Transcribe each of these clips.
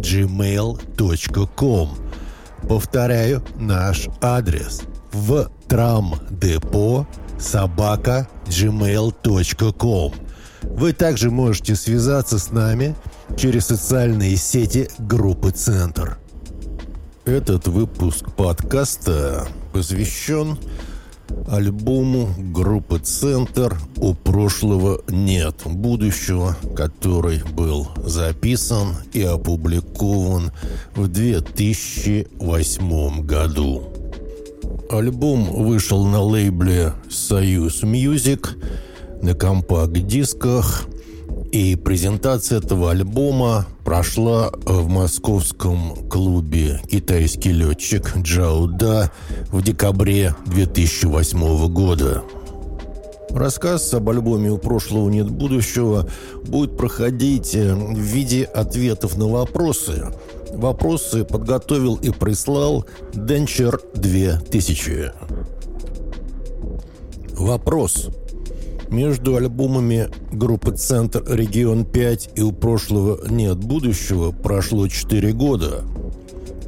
gmail.com. Повторяю наш адрес в трамдепо собака gmail.com. Вы также можете связаться с нами через социальные сети группы «Центр». Этот выпуск подкаста посвящен альбому группы «Центр» «У прошлого нет будущего», который был записан и опубликован в 2008 году. Альбом вышел на лейбле «Союз Music» на компакт-дисках – и презентация этого альбома прошла в московском клубе «Китайский летчик Джао Да» в декабре 2008 года. Рассказ об альбоме «У прошлого нет будущего» будет проходить э, в виде ответов на вопросы. Вопросы подготовил и прислал Денчер 2000. Вопрос. Между альбомами группы «Центр Регион 5» и «У прошлого нет будущего» прошло 4 года.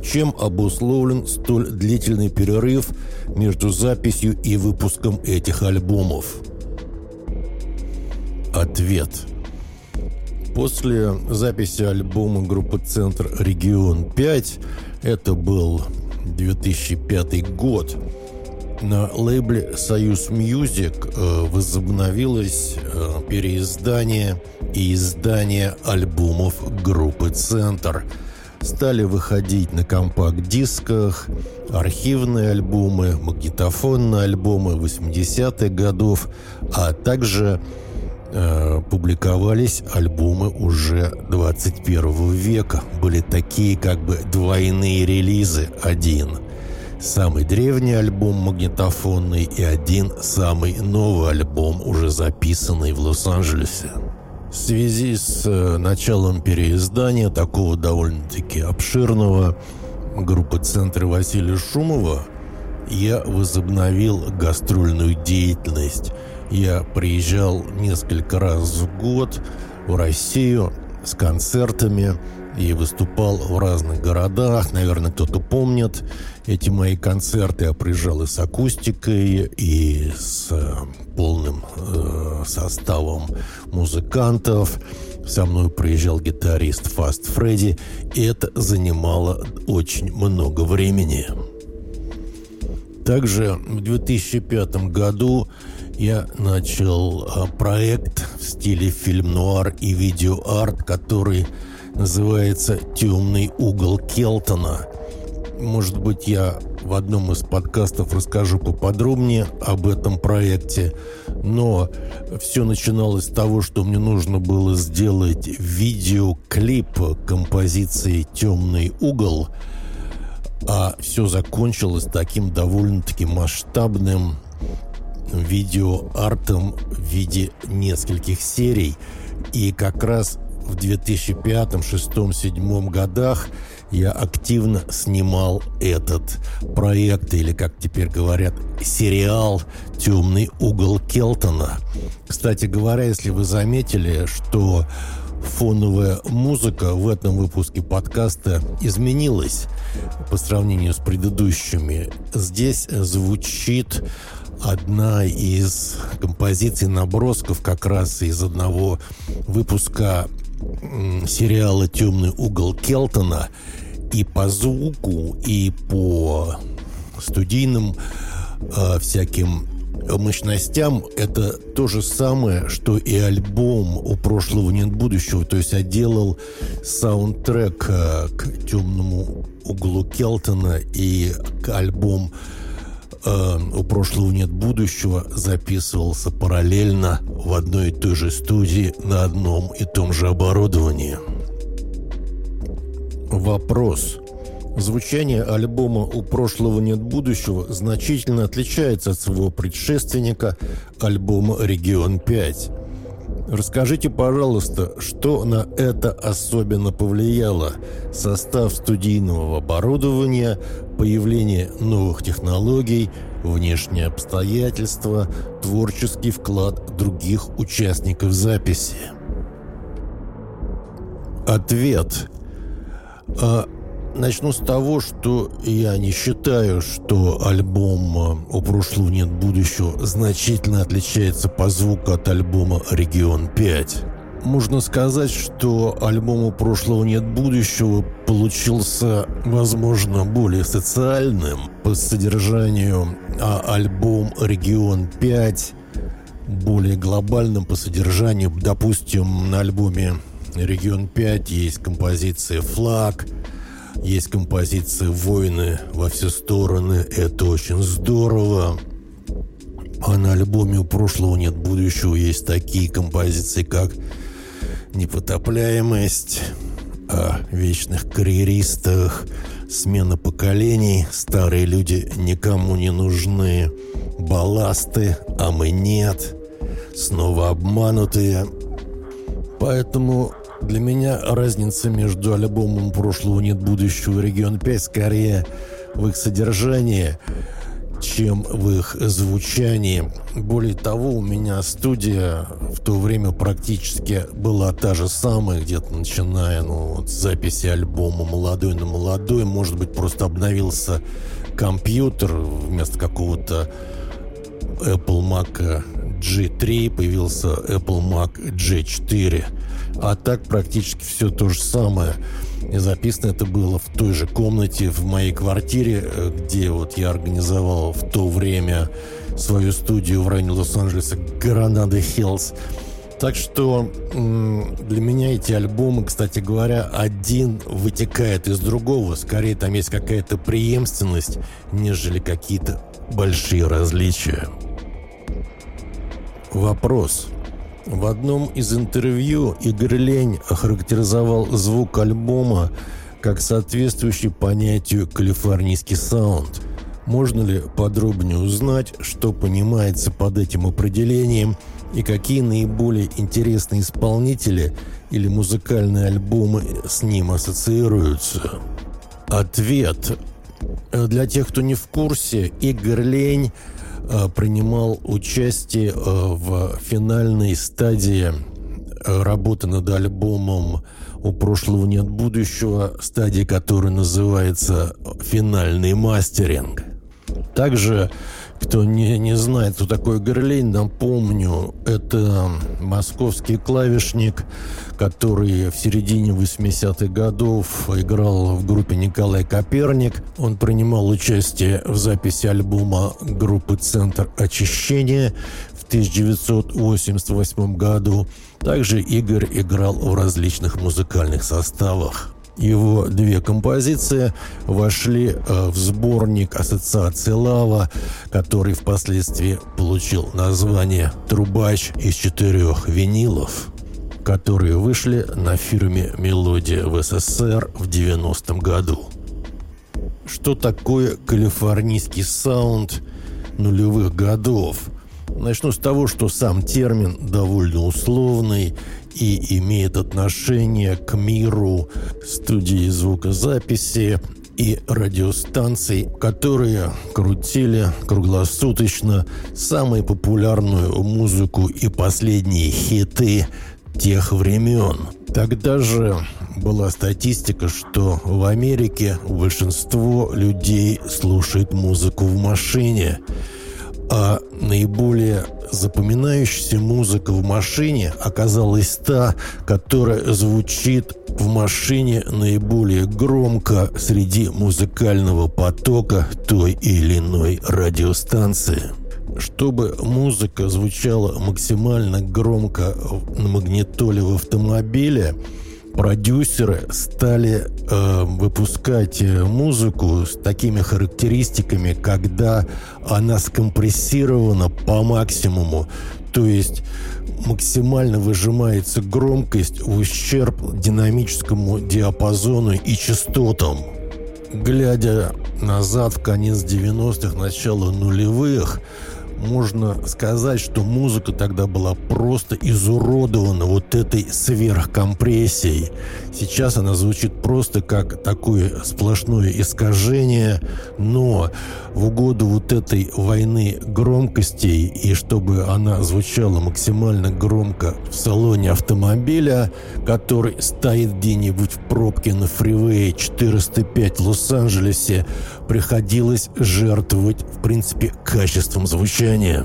Чем обусловлен столь длительный перерыв между записью и выпуском этих альбомов? Ответ. После записи альбома группы «Центр Регион 5» это был 2005 год – на лейбле «Союз Music» э, возобновилось э, переиздание и издание альбомов группы «Центр». Стали выходить на компакт-дисках архивные альбомы, магнитофонные альбомы 80-х годов, а также э, публиковались альбомы уже 21 века. Были такие как бы двойные релизы. Один – Самый древний альбом магнитофонный и один самый новый альбом, уже записанный в Лос-Анджелесе. В связи с э, началом переиздания такого довольно-таки обширного группы «Центры» Василия Шумова я возобновил гастрольную деятельность. Я приезжал несколько раз в год в Россию с концертами и выступал в разных городах. Наверное, кто-то помнит эти мои концерты. Я приезжал и с акустикой, и с э, полным э, составом музыкантов. Со мной приезжал гитарист Фаст Фредди, и это занимало очень много времени. Также в 2005 году я начал э, проект в стиле фильм-нуар и видеоарт, который называется «Темный угол Келтона». Может быть, я в одном из подкастов расскажу поподробнее об этом проекте, но все начиналось с того, что мне нужно было сделать видеоклип композиции «Темный угол», а все закончилось таким довольно-таки масштабным видеоартом в виде нескольких серий. И как раз в 2005, 2006, 2007 годах я активно снимал этот проект, или, как теперь говорят, сериал «Темный угол Келтона». Кстати говоря, если вы заметили, что фоновая музыка в этом выпуске подкаста изменилась по сравнению с предыдущими. Здесь звучит одна из композиций набросков как раз из одного выпуска сериала «Темный угол Келтона» и по звуку, и по студийным э, всяким мощностям это то же самое, что и альбом «У прошлого нет будущего». То есть я делал саундтрек э, к «Темному углу Келтона» и к альбом э, «У прошлого нет будущего» записывался параллельно в одной и той же студии на одном и том же оборудовании. Вопрос. Звучание альбома «У прошлого нет будущего» значительно отличается от своего предшественника альбома «Регион 5». Расскажите, пожалуйста, что на это особенно повлияло? Состав студийного оборудования, появление новых технологий, внешние обстоятельства, творческий вклад других участников записи? Ответ. А Начну с того, что я не считаю, что альбом «У прошлого нет будущего» значительно отличается по звуку от альбома «Регион 5». Можно сказать, что альбом «У прошлого нет будущего» получился, возможно, более социальным по содержанию, а альбом «Регион 5» более глобальным по содержанию. Допустим, на альбоме «Регион 5» есть композиция «Флаг», есть композиция «Войны во все стороны». Это очень здорово. А на альбоме «У прошлого нет будущего» есть такие композиции, как «Непотопляемость», о вечных карьеристах, смена поколений, старые люди никому не нужны, балласты, а мы нет, снова обманутые. Поэтому для меня разница между альбомом прошлого «Нет будущего» «Регион 5» скорее в их содержании, чем в их звучании. Более того, у меня студия в то время практически была та же самая, где-то начиная ну, вот, записи альбома «Молодой на молодой». Может быть, просто обновился компьютер вместо какого-то Apple Mac G3 появился Apple Mac G4. А так практически все то же самое. И записано это было в той же комнате в моей квартире, где вот я организовал в то время свою студию в районе Лос-Анджелеса Гранада Хиллз. Так что для меня эти альбомы, кстати говоря, один вытекает из другого. Скорее там есть какая-то преемственность, нежели какие-то большие различия. Вопрос. В одном из интервью Игорь Лень охарактеризовал звук альбома как соответствующий понятию «калифорнийский саунд». Можно ли подробнее узнать, что понимается под этим определением и какие наиболее интересные исполнители или музыкальные альбомы с ним ассоциируются? Ответ. Для тех, кто не в курсе, Игорь Лень принимал участие э, в финальной стадии э, работы над альбомом «У прошлого нет будущего», стадии которой называется «финальный мастеринг». Также кто не, не знает, кто такой Герлейн, напомню, это московский клавишник, который в середине 80-х годов играл в группе Николай Коперник. Он принимал участие в записи альбома группы «Центр очищения» в 1988 году. Также Игорь играл в различных музыкальных составах. Его две композиции вошли э, в сборник Ассоциации Лава, который впоследствии получил название «Трубач из четырех винилов», которые вышли на фирме «Мелодия» в СССР в 90-м году. Что такое калифорнийский саунд нулевых годов? Начну с того, что сам термин довольно условный и имеет отношение к миру студии звукозаписи и радиостанций, которые крутили круглосуточно самую популярную музыку и последние хиты тех времен. Тогда же была статистика, что в Америке большинство людей слушает музыку в машине – а наиболее запоминающаяся музыка в машине оказалась та, которая звучит в машине наиболее громко среди музыкального потока той или иной радиостанции. Чтобы музыка звучала максимально громко на магнитоле в автомобиле, продюсеры стали э, выпускать музыку с такими характеристиками, когда она скомпрессирована по максимуму. То есть максимально выжимается громкость в ущерб динамическому диапазону и частотам. глядя назад в конец 90-х, начало нулевых, можно сказать, что музыка тогда была просто изуродована вот этой сверхкомпрессией. Сейчас она звучит просто как такое сплошное искажение, но в угоду вот этой войны громкостей и чтобы она звучала максимально громко в салоне автомобиля, который стоит где-нибудь в пробке на фривее 405 в Лос-Анджелесе, приходилось жертвовать, в принципе, качеством звучания.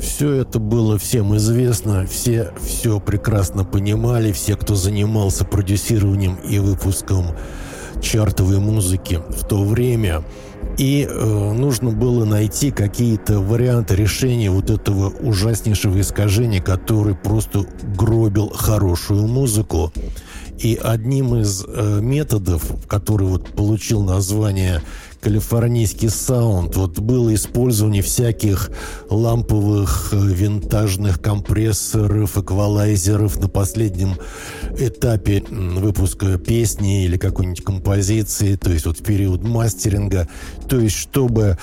Все это было всем известно, все все прекрасно понимали, все, кто занимался продюсированием и выпуском чартовой музыки в то время – и э, нужно было найти какие-то варианты решения вот этого ужаснейшего искажения, который просто гробил хорошую музыку. И одним из э, методов, который вот получил название калифорнийский саунд. Вот было использование всяких ламповых э, винтажных компрессоров, эквалайзеров на последнем этапе выпуска песни или какой-нибудь композиции, то есть вот в период мастеринга. То есть чтобы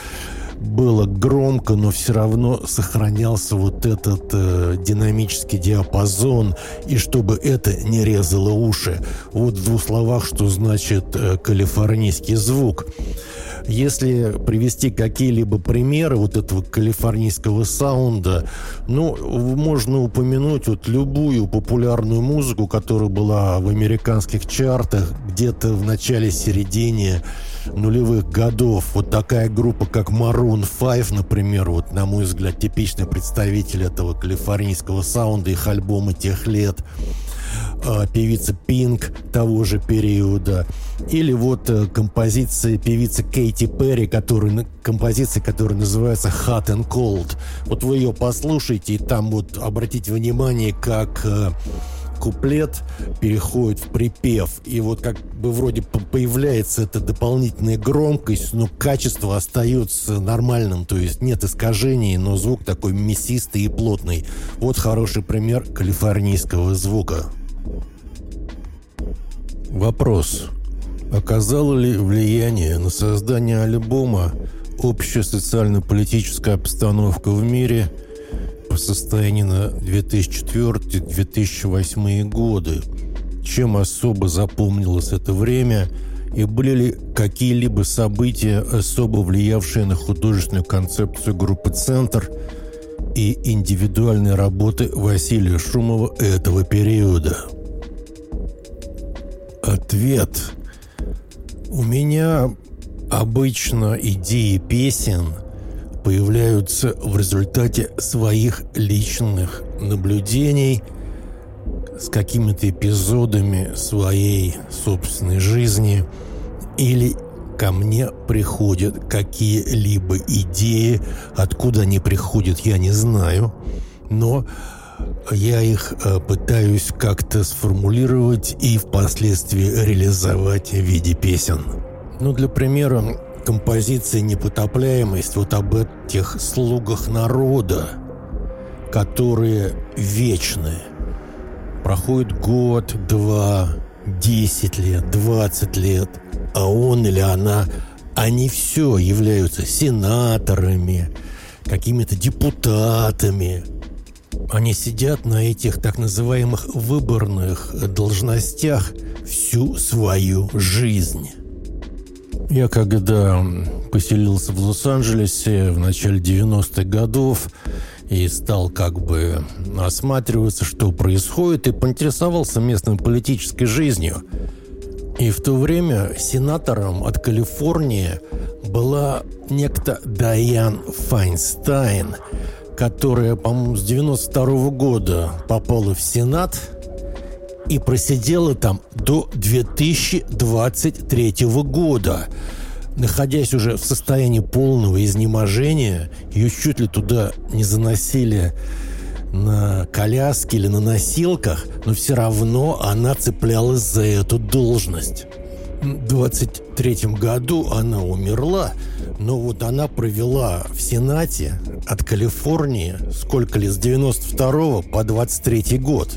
было громко, но все равно сохранялся вот этот э, динамический диапазон, и чтобы это не резало уши. Вот в двух словах, что значит э, калифорнийский звук. Если привести какие-либо примеры вот этого калифорнийского саунда, ну, можно упомянуть вот любую популярную музыку, которая была в американских чартах где-то в начале-середине нулевых годов. Вот такая группа, как Maroon 5, например, вот, на мой взгляд, типичный представитель этого калифорнийского саунда, их альбомы тех лет э, певица Пинк того же периода, или вот э, композиция певицы Кейти Перри, который, композиция, которая называется Hot and Cold. Вот вы ее послушайте, и там вот обратите внимание, как э, куплет переходит в припев, и вот как бы вроде появляется эта дополнительная громкость, но качество остается нормальным, то есть нет искажений, но звук такой мясистый и плотный. Вот хороший пример калифорнийского звука. Вопрос. Оказало ли влияние на создание альбома общая социально-политическая обстановка в мире по состоянию на 2004-2008 годы? Чем особо запомнилось это время и были ли какие-либо события, особо влиявшие на художественную концепцию группы «Центр» и индивидуальные работы Василия Шумова этого периода? Ответ. У меня обычно идеи песен появляются в результате своих личных наблюдений с какими-то эпизодами своей собственной жизни или ко мне приходят какие-либо идеи, откуда они приходят, я не знаю, но я их э, пытаюсь как-то сформулировать и впоследствии реализовать в виде песен. Ну, для примера, композиция «Непотопляемость» вот об этих слугах народа, которые вечны. Проходит год, два, десять лет, двадцать лет, а он или она, они все являются сенаторами, какими-то депутатами, они сидят на этих так называемых выборных должностях всю свою жизнь. Я когда поселился в Лос-Анджелесе в начале 90-х годов и стал как бы осматриваться, что происходит, и поинтересовался местной политической жизнью. И в то время сенатором от Калифорнии была некто Дайан Файнстайн – которая, по-моему, с 92 -го года попала в Сенат и просидела там до 2023 года. Находясь уже в состоянии полного изнеможения, ее чуть ли туда не заносили на коляске или на носилках, но все равно она цеплялась за эту должность. В 23 году она умерла, но вот она провела в Сенате от Калифорнии сколько ли, с 92 по 23 год.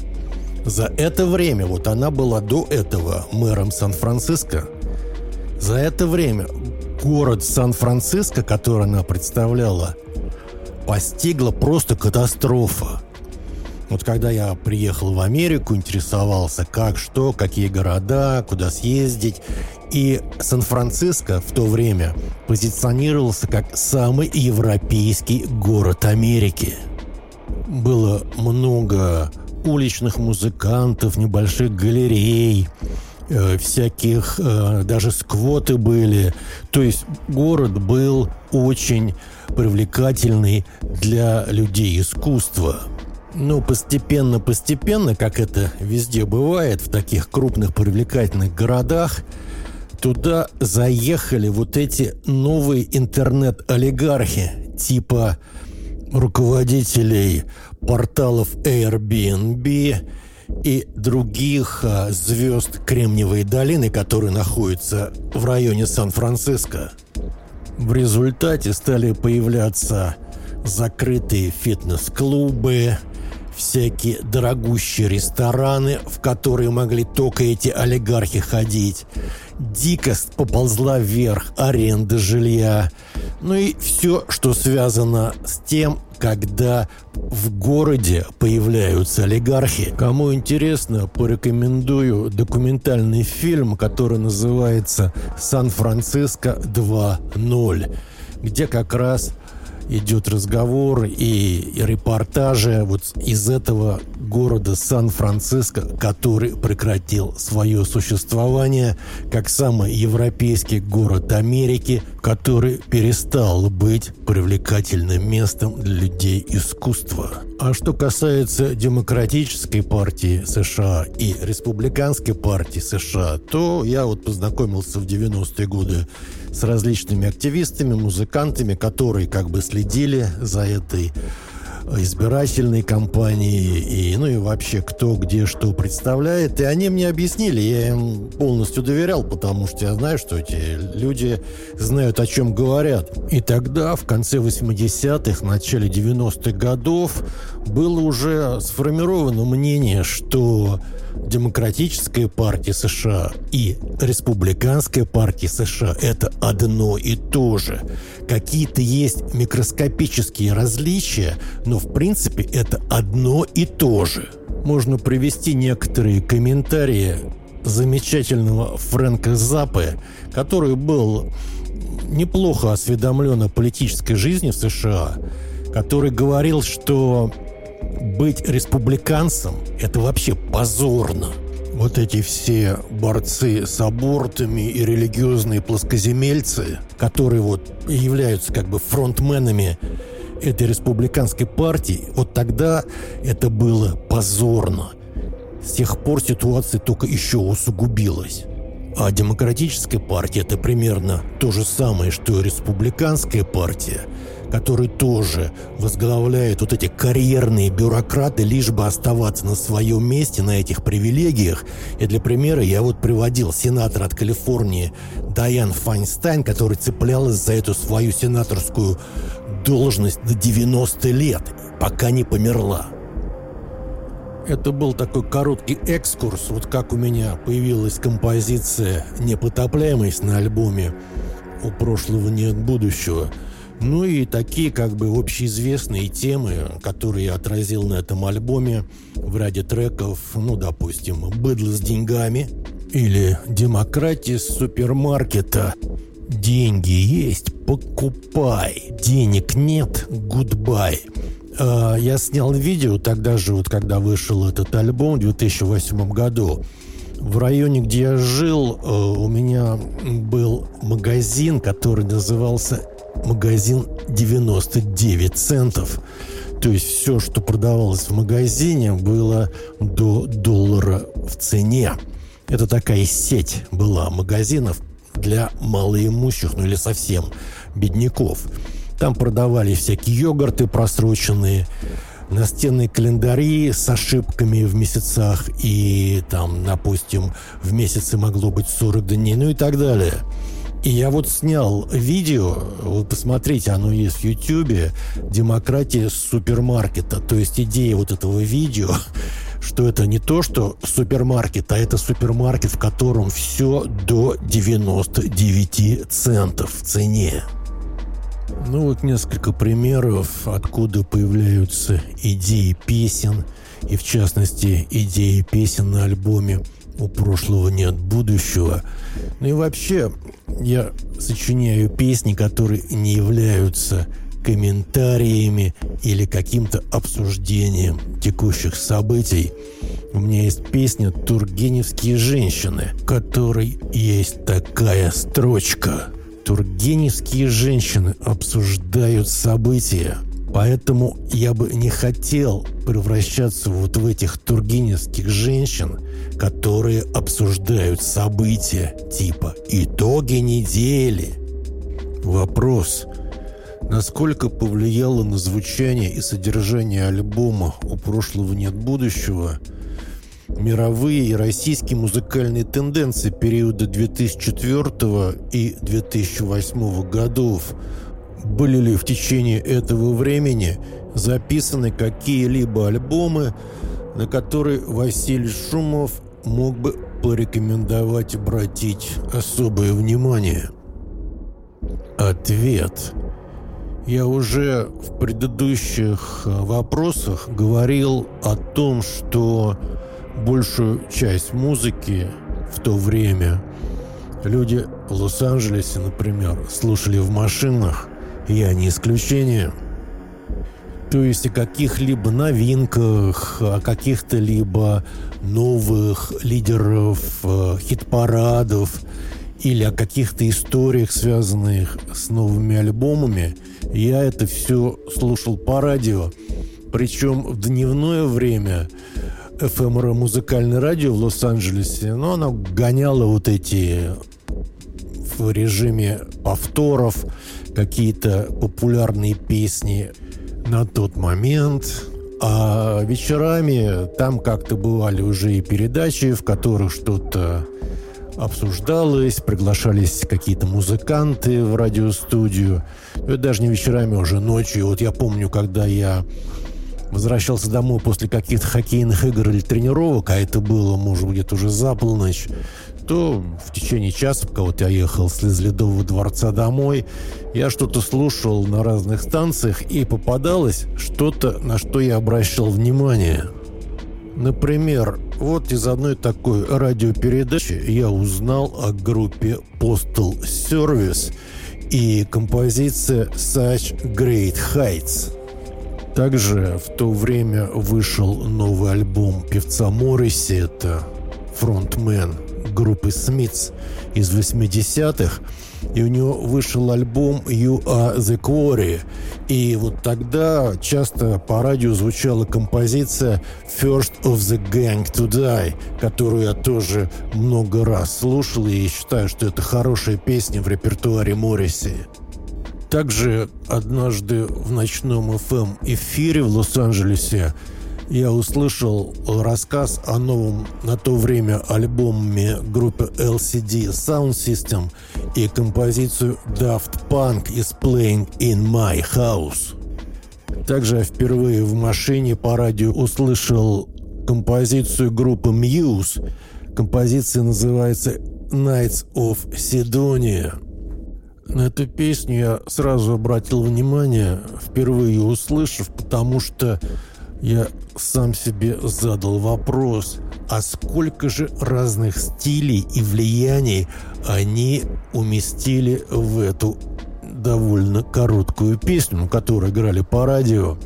За это время, вот она была до этого мэром Сан-Франциско, За это время город Сан-Франциско, который она представляла, постигла просто катастрофа. Вот когда я приехал в Америку, интересовался, как, что, какие города, куда съездить. И Сан-Франциско в то время позиционировался как самый европейский город Америки. Было много уличных музыкантов, небольших галерей, э, всяких, э, даже сквоты были. То есть город был очень привлекательный для людей искусства. Но постепенно-постепенно, как это везде бывает в таких крупных привлекательных городах, туда заехали вот эти новые интернет-олигархи, типа руководителей порталов Airbnb и других а, звезд Кремниевой долины, которые находятся в районе Сан-Франциско. В результате стали появляться закрытые фитнес-клубы, всякие дорогущие рестораны, в которые могли только эти олигархи ходить. Дикость поползла вверх аренда жилья. Ну и все, что связано с тем, когда в городе появляются олигархи. Кому интересно, порекомендую документальный фильм, который называется «Сан-Франциско 2.0», где как раз идет разговор и, репортажи вот из этого города Сан-Франциско, который прекратил свое существование как самый европейский город Америки, который перестал быть привлекательным местом для людей искусства. А что касается Демократической партии США и Республиканской партии США, то я вот познакомился в 90-е годы с различными активистами, музыкантами, которые как бы следили за этой избирательной кампании и, ну и вообще кто где что представляет. И они мне объяснили, я им полностью доверял, потому что я знаю, что эти люди знают, о чем говорят. И тогда, в конце 80-х, начале 90-х годов, было уже сформировано мнение, что Демократическая партия США и Республиканская партия США – это одно и то же. Какие-то есть микроскопические различия, но в принципе это одно и то же. Можно привести некоторые комментарии замечательного Фрэнка Запы, который был неплохо осведомлен о политической жизни в США, который говорил, что быть республиканцем – это вообще позорно. Вот эти все борцы с абортами и религиозные плоскоземельцы, которые вот являются как бы фронтменами этой республиканской партии, вот тогда это было позорно. С тех пор ситуация только еще усугубилась. А демократическая партия – это примерно то же самое, что и республиканская партия – который тоже возглавляет вот эти карьерные бюрократы, лишь бы оставаться на своем месте, на этих привилегиях. И для примера я вот приводил сенатора от Калифорнии Дайан Файнстайн, который цеплялась за эту свою сенаторскую должность до 90 лет, пока не померла. Это был такой короткий экскурс, вот как у меня появилась композиция «Непотопляемость» на альбоме «У прошлого нет будущего», ну и такие как бы общеизвестные темы, которые я отразил на этом альбоме в ряде треков, ну, допустим, «Быдло с деньгами» или «Демократия с супермаркета». Деньги есть, покупай. Денег нет, гудбай. Я снял видео тогда же, вот когда вышел этот альбом в 2008 году. В районе, где я жил, э, у меня был магазин, который назывался магазин 99 центов. То есть все, что продавалось в магазине, было до доллара в цене. Это такая сеть была магазинов для малоимущих, ну или совсем бедняков. Там продавали всякие йогурты просроченные, настенные календари с ошибками в месяцах и там, допустим, в месяце могло быть 40 дней, ну и так далее. И я вот снял видео, вы посмотрите, оно есть в Ютьюбе, «Демократия супермаркета». То есть идея вот этого видео, что это не то, что супермаркет, а это супермаркет, в котором все до 99 центов в цене. Ну вот несколько примеров, откуда появляются идеи песен, и в частности идеи песен на альбоме «У прошлого нет будущего». Ну и вообще, я сочиняю песни, которые не являются комментариями или каким-то обсуждением текущих событий. У меня есть песня «Тургеневские женщины», в которой есть такая строчка. Тургеневские женщины обсуждают события, поэтому я бы не хотел превращаться вот в этих тургеневских женщин, которые обсуждают события типа «итоги недели». Вопрос – Насколько повлияло на звучание и содержание альбома «У прошлого нет будущего» мировые и российские музыкальные тенденции периода 2004 и 2008 годов? Были ли в течение этого времени записаны какие-либо альбомы, на которые Василий Шумов мог бы порекомендовать обратить особое внимание? Ответ – я уже в предыдущих э, вопросах говорил о том, что большую часть музыки в то время люди в Лос-Анджелесе, например, слушали в машинах, я не исключение. То есть о каких-либо новинках, о каких-то либо новых лидеров э, хит-парадов или о каких-то историях, связанных с новыми альбомами – я это все слушал по радио. Причем в дневное время ФМР музыкальное радио в Лос-Анджелесе, но оно гоняло вот эти в режиме повторов какие-то популярные песни на тот момент. А вечерами там как-то бывали уже и передачи, в которых что-то обсуждалось, приглашались какие-то музыканты в радиостудию. Это даже не вечерами, уже ночью. Вот я помню, когда я возвращался домой после каких-то хоккейных игр или тренировок, а это было, может быть, уже за полночь, то в течение часа, пока вот я ехал с Ледового дворца домой, я что-то слушал на разных станциях, и попадалось что-то, на что я обращал внимание – Например, вот из одной такой радиопередачи я узнал о группе Postal Service и композиция Such Great Heights. Также в то время вышел новый альбом певца Морриси, это фронтмен группы Смитс из 80-х, и у него вышел альбом You Are The Quarry. И вот тогда часто по радио звучала композиция First of the Gang to Die, которую я тоже много раз слушал и считаю, что это хорошая песня в репертуаре Морриси. Также однажды в ночном FM эфире в Лос-Анджелесе я услышал рассказ о новом на то время альбоме группы LCD Sound System и композицию Daft Punk is Playing in My House. Также я впервые в машине по радио услышал композицию группы Muse. Композиция называется Nights of Sidonia. На эту песню я сразу обратил внимание, впервые услышав, потому что я сам себе задал вопрос, а сколько же разных стилей и влияний они уместили в эту довольно короткую песню, которую играли по радио.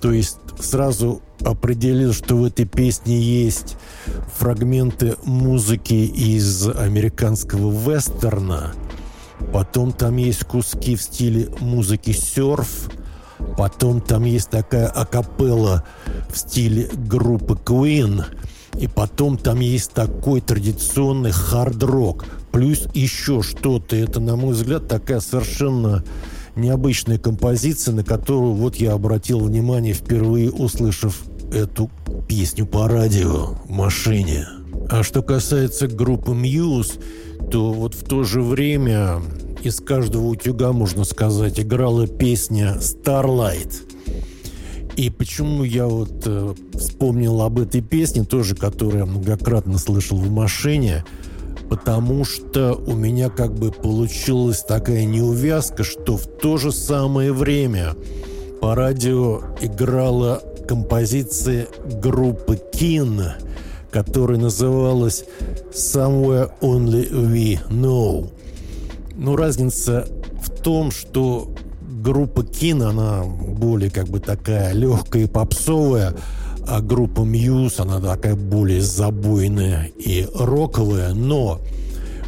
То есть сразу определил, что в этой песне есть фрагменты музыки из американского вестерна, потом там есть куски в стиле музыки серф – Потом там есть такая акапелла в стиле группы Queen. И потом там есть такой традиционный хард-рок. Плюс еще что-то. Это, на мой взгляд, такая совершенно необычная композиция, на которую вот я обратил внимание впервые, услышав эту песню по радио в машине. А что касается группы Muse, то вот в то же время из каждого утюга, можно сказать, играла песня «Starlight». И почему я вот э, вспомнил об этой песне, тоже, которую я многократно слышал в машине, потому что у меня как бы получилась такая неувязка, что в то же самое время по радио играла композиция группы Kin, которая называлась Somewhere Only We Know. Но разница в том, что группа Кин, она более как бы такая легкая и попсовая, а группа Мьюз, она такая более забойная и роковая, но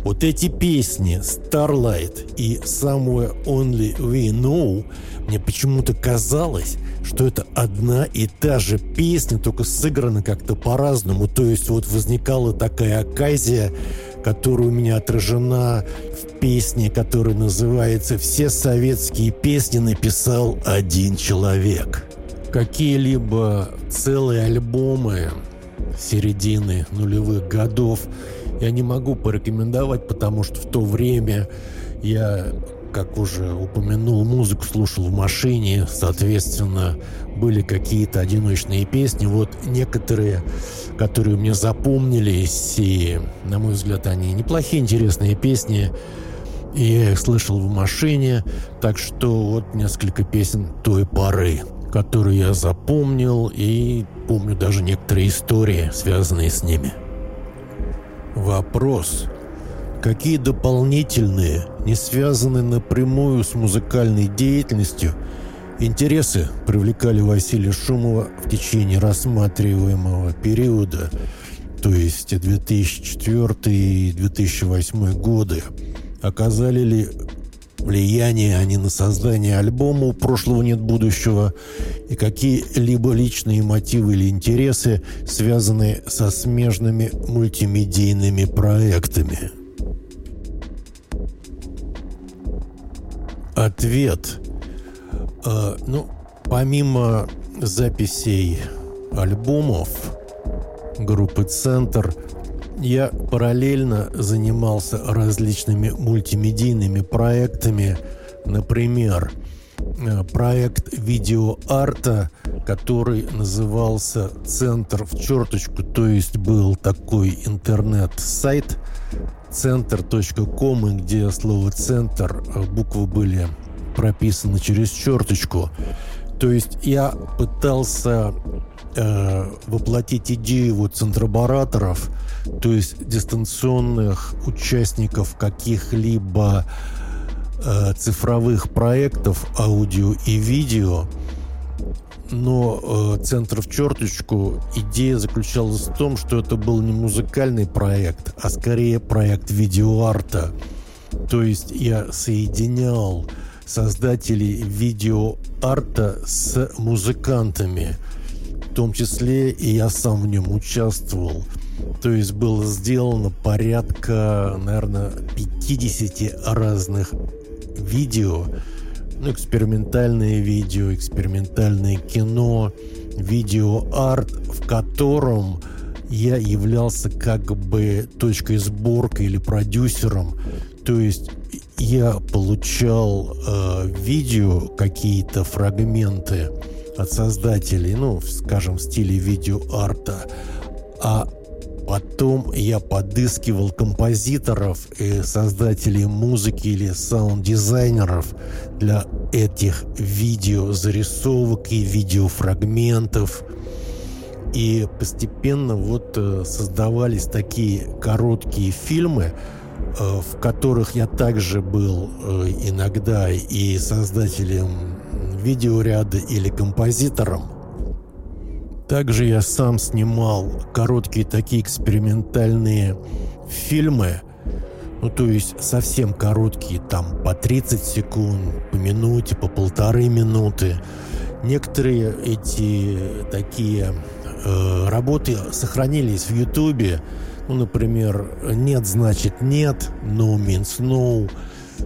вот эти песни Starlight и Somewhere Only We Know мне почему-то казалось, что это одна и та же песня, только сыграна как-то по-разному. То есть вот возникала такая оказия, которая у меня отражена в песне, которая называется «Все советские песни написал один человек». Какие-либо целые альбомы середины нулевых годов я не могу порекомендовать, потому что в то время я как уже упомянул, музыку слушал в машине, соответственно, были какие-то одиночные песни. Вот некоторые, которые мне запомнились, и, на мой взгляд, они неплохие, интересные песни, и я их слышал в машине, так что вот несколько песен той поры, которые я запомнил, и помню даже некоторые истории, связанные с ними. Вопрос – Какие дополнительные, не связанные напрямую с музыкальной деятельностью, интересы привлекали Василия Шумова в течение рассматриваемого периода, то есть 2004 и 2008 годы? Оказали ли влияние они на создание альбома «У прошлого нет будущего» и какие-либо личные мотивы или интересы, связанные со смежными мультимедийными проектами. Ответ. Э, ну, помимо записей альбомов группы «Центр», я параллельно занимался различными мультимедийными проектами. Например, э, проект видеоарта, который назывался «Центр в черточку», то есть был такой интернет-сайт – центр.ком, где слово «центр» э, буквы были прописаны через черточку. То есть я пытался э, воплотить идею вот центробараторов, то есть дистанционных участников каких-либо э, цифровых проектов аудио и видео – но э, «Центр в черточку» идея заключалась в том, что это был не музыкальный проект, а скорее проект видеоарта. То есть я соединял создателей видеоарта с музыкантами. В том числе и я сам в нем участвовал. То есть было сделано порядка, наверное, 50 разных видео, ну, экспериментальное видео, экспериментальное кино, видеоарт, в котором я являлся как бы точкой сборки или продюсером. То есть я получал э, видео, какие-то фрагменты от создателей, ну, скажем, в стиле видеоарта, а Потом я подыскивал композиторов и создателей музыки или саунд-дизайнеров для этих видеозарисовок и видеофрагментов. И постепенно вот э, создавались такие короткие фильмы, в которых я также был э, иногда и создателем видеоряда или композитором. Также я сам снимал короткие такие экспериментальные фильмы, ну то есть совсем короткие, там по 30 секунд, по минуте, по полторы минуты. Некоторые эти такие э, работы сохранились в Ютубе. Ну, например, «Нет, значит нет», «No means no»,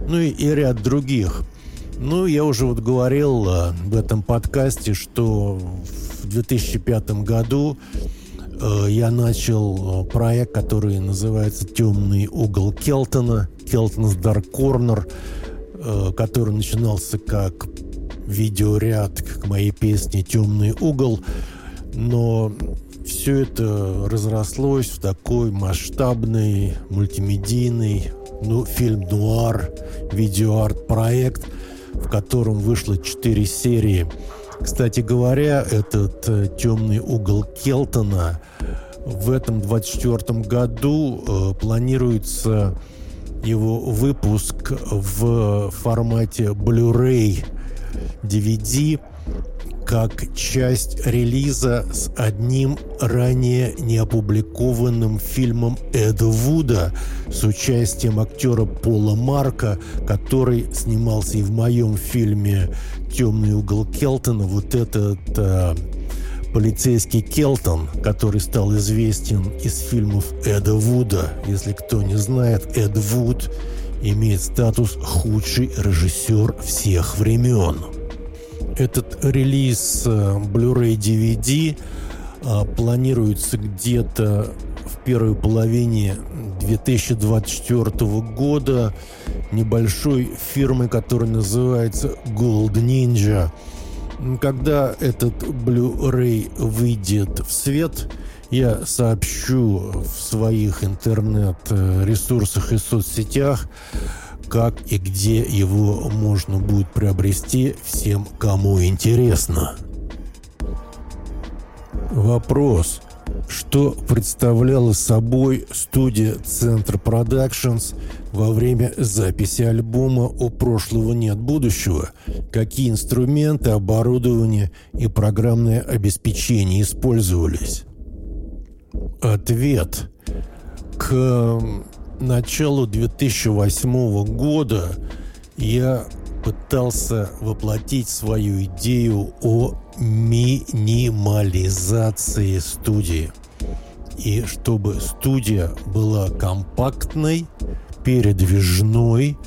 ну и, и ряд других. Ну, я уже вот говорил э, в этом подкасте, что в 2005 году э, я начал э, проект, который называется «Темный угол Келтона», «Келтон's Dark Corner», который начинался как видеоряд к моей песне «Темный угол», но все это разрослось в такой масштабный, мультимедийный, ну, фильм-нуар, видеоарт-проект, в котором вышло четыре серии. Кстати говоря, этот э, «Темный угол Келтона» в этом 24 году э, планируется его выпуск в формате Blu-ray DVD как часть релиза с одним ранее не опубликованным фильмом Эда Вуда с участием актера Пола Марка, который снимался и в моем фильме «Темный угол Келтона». Вот этот э, полицейский Келтон, который стал известен из фильмов Эда Вуда. Если кто не знает, Эд Вуд имеет статус худший режиссер всех времен. Этот релиз э, Blu-ray DVD э, планируется где-то в первой половине 2024 года небольшой фирмой, которая называется Gold Ninja. Когда этот Blu-ray выйдет в свет, я сообщу в своих интернет-ресурсах и соцсетях, как и где его можно будет приобрести всем, кому интересно. Вопрос. Что представляла собой студия Центр Productions во время записи альбома «У прошлого нет будущего»? Какие инструменты, оборудование и программное обеспечение использовались? Ответ. К началу 2008 года я пытался воплотить свою идею о минимализации студии. И чтобы студия была компактной, передвижной,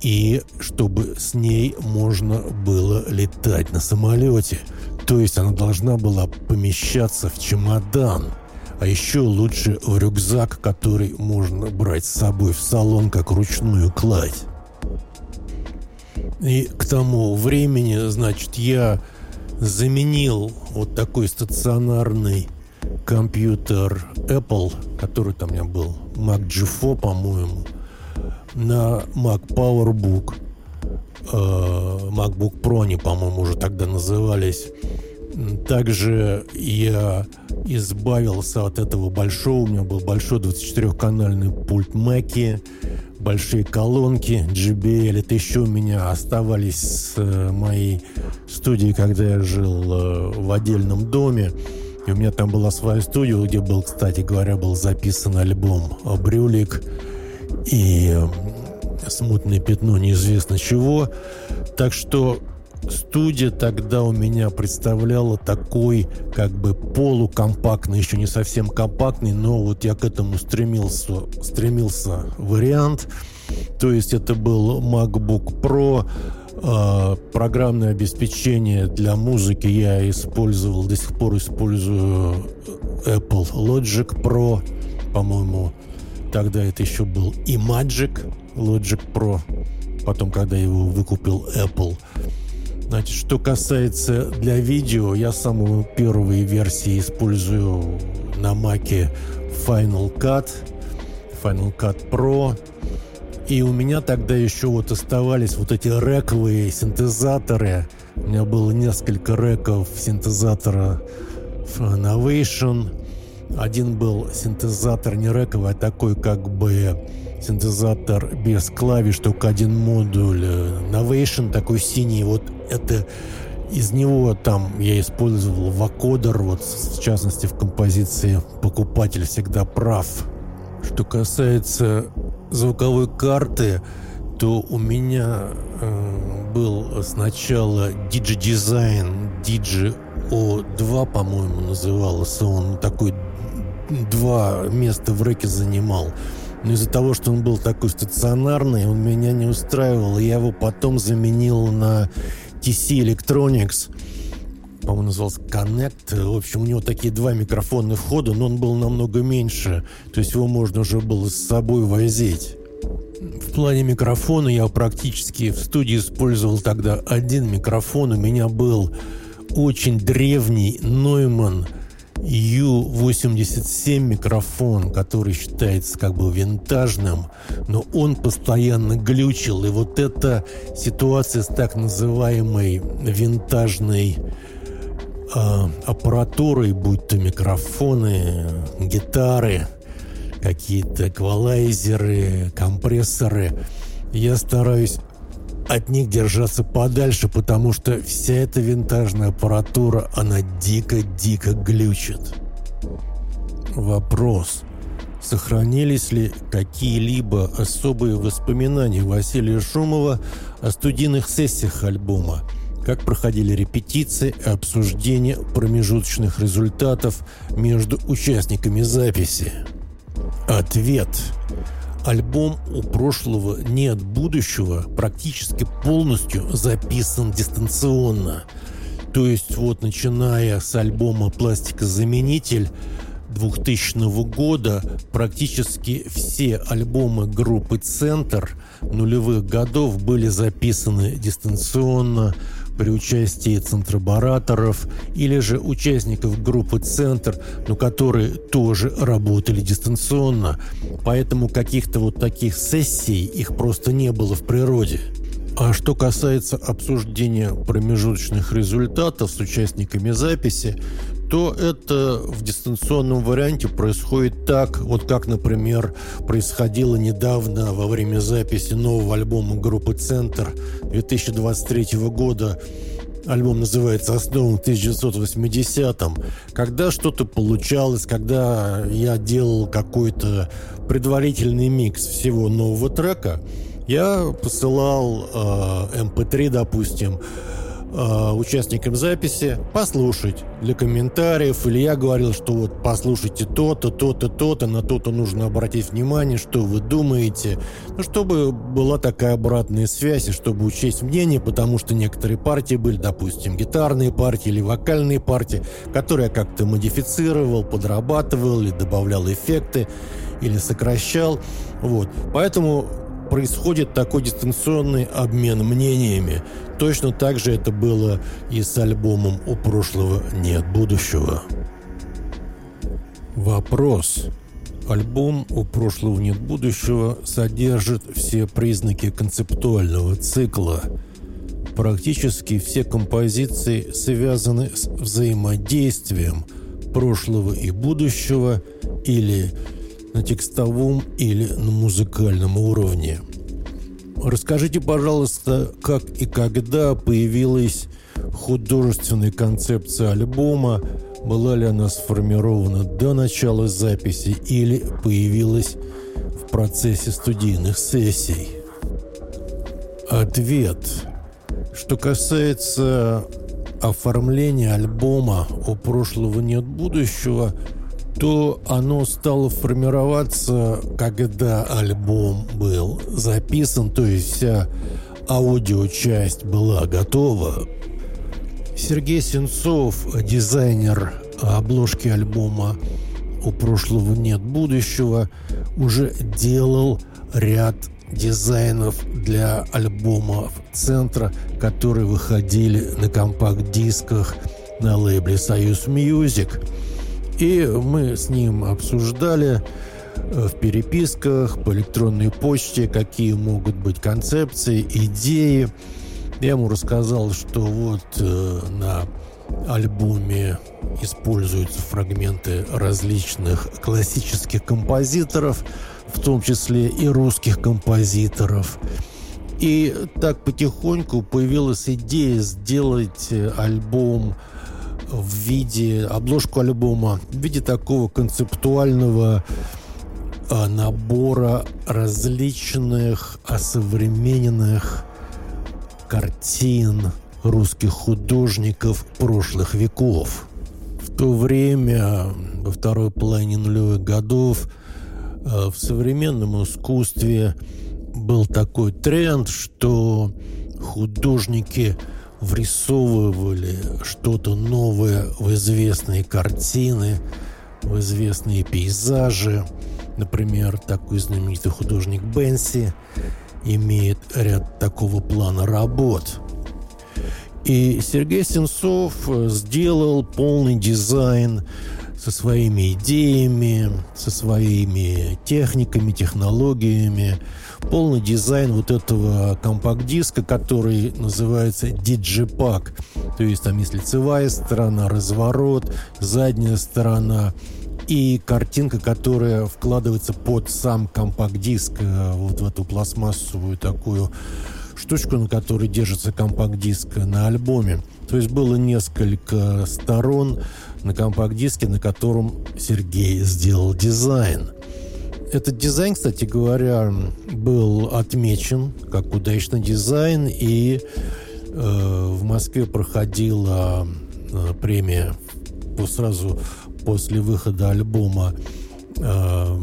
и чтобы с ней можно было летать на самолете. То есть она должна была помещаться в чемодан – а еще лучше в рюкзак, который можно брать с собой в салон как ручную кладь. И к тому времени, значит, я заменил вот такой стационарный компьютер Apple, который там у меня был, Mac G4, по-моему, на Mac PowerBook. Э, MacBook Pro они, по-моему, уже тогда назывались. Также я избавился от этого большого. У меня был большой 24-канальный пульт Mackie, большие колонки JBL. Это еще у меня оставались с э, моей студии, когда я жил э, в отдельном доме. И у меня там была своя студия, где был, кстати говоря, был записан альбом «Брюлик» и «Смутное пятно неизвестно чего». Так что студия тогда у меня представляла такой как бы полукомпактный, еще не совсем компактный, но вот я к этому стремился, стремился вариант. То есть это был MacBook Pro, э, программное обеспечение для музыки я использовал, до сих пор использую Apple Logic Pro, по-моему, тогда это еще был и Magic Logic Pro, потом, когда его выкупил Apple. Значит, что касается для видео, я самую первую версии использую на Маке Final Cut, Final Cut Pro. И у меня тогда еще вот оставались вот эти рековые синтезаторы. У меня было несколько реков синтезатора Novation. Один был синтезатор не рековый, а такой как бы синтезатор без клавиш, только один модуль. Novation такой синий. Вот это из него там я использовал вакодер, вот в частности в композиции «Покупатель всегда прав». Что касается звуковой карты, то у меня э, был сначала Digi-Design Digi O2, по-моему, назывался он. Такой два места в реке занимал. Но из-за того, что он был такой стационарный, он меня не устраивал. Я его потом заменил на TC Electronics, по-моему, назывался Connect. В общем, у него такие два микрофонных входа, но он был намного меньше. То есть его можно уже было с собой возить. В плане микрофона я практически в студии использовал тогда один микрофон. У меня был очень древний Neumann U87 микрофон, который считается как бы винтажным, но он постоянно глючил. И вот эта ситуация с так называемой винтажной э, аппаратурой, будь то микрофоны, гитары, какие-то эквалайзеры, компрессоры, я стараюсь от них держаться подальше, потому что вся эта винтажная аппаратура, она дико-дико глючит. Вопрос. Сохранились ли какие-либо особые воспоминания Василия Шумова о студийных сессиях альбома? Как проходили репетиции и обсуждения промежуточных результатов между участниками записи? Ответ. Альбом «У прошлого нет будущего» практически полностью записан дистанционно. То есть вот начиная с альбома «Пластикозаменитель» 2000 года практически все альбомы группы «Центр» нулевых годов были записаны дистанционно при участии центробараторов или же участников группы «Центр», но которые тоже работали дистанционно. Поэтому каких-то вот таких сессий их просто не было в природе. А что касается обсуждения промежуточных результатов с участниками записи, то это в дистанционном варианте происходит так, вот как, например, происходило недавно во время записи нового альбома группы «Центр» 2023 года. Альбом называется «Основан в 1980-м». Когда что-то получалось, когда я делал какой-то предварительный микс всего нового трека, я посылал э, MP3, эм допустим, э, участникам записи послушать для комментариев. Или я говорил, что вот послушайте то-то, то-то, то-то, на то-то нужно обратить внимание, что вы думаете. Ну, чтобы была такая обратная связь, и чтобы учесть мнение, потому что некоторые партии были, допустим, гитарные партии или вокальные партии, которые я как-то модифицировал, подрабатывал или добавлял эффекты или сокращал. Вот. Поэтому происходит такой дистанционный обмен мнениями. Точно так же это было и с альбомом «У прошлого нет будущего». Вопрос. Альбом «У прошлого нет будущего» содержит все признаки концептуального цикла. Практически все композиции связаны с взаимодействием прошлого и будущего или на текстовом или на музыкальном уровне. Расскажите, пожалуйста, как и когда появилась художественная концепция альбома, была ли она сформирована до начала записи или появилась в процессе студийных сессий? Ответ. Что касается оформления альбома «У прошлого нет будущего», то оно стало формироваться, когда альбом был записан, то есть вся аудиочасть была готова. Сергей Сенцов, дизайнер обложки альбома «У прошлого нет будущего», уже делал ряд дизайнов для альбомов «Центра», которые выходили на компакт-дисках на лейбле «Союз Music». И мы с ним обсуждали э, в переписках, по электронной почте, какие могут быть концепции, идеи. Я ему рассказал, что вот э, на альбоме используются фрагменты различных классических композиторов, в том числе и русских композиторов. И так потихоньку появилась идея сделать э, альбом в виде, обложку альбома, в виде такого концептуального а, набора различных осовремененных картин русских художников прошлых веков. В то время, во второй половине нулевых годов, а, в современном искусстве был такой тренд, что художники – врисовывали что-то новое в известные картины, в известные пейзажи. Например, такой знаменитый художник Бенси имеет ряд такого плана работ. И Сергей Сенцов сделал полный дизайн со своими идеями, со своими техниками, технологиями, полный дизайн вот этого компакт-диска, который называется Digipack. То есть там есть лицевая сторона, разворот, задняя сторона и картинка, которая вкладывается под сам компакт-диск, э, вот в эту пластмассовую такую штучку, на которой держится компакт-диск на альбоме. То есть было несколько сторон на компакт-диске, на котором Сергей сделал дизайн. Этот дизайн, кстати говоря, был отмечен как удачный дизайн, и э, в Москве проходила э, премия сразу после выхода альбома э,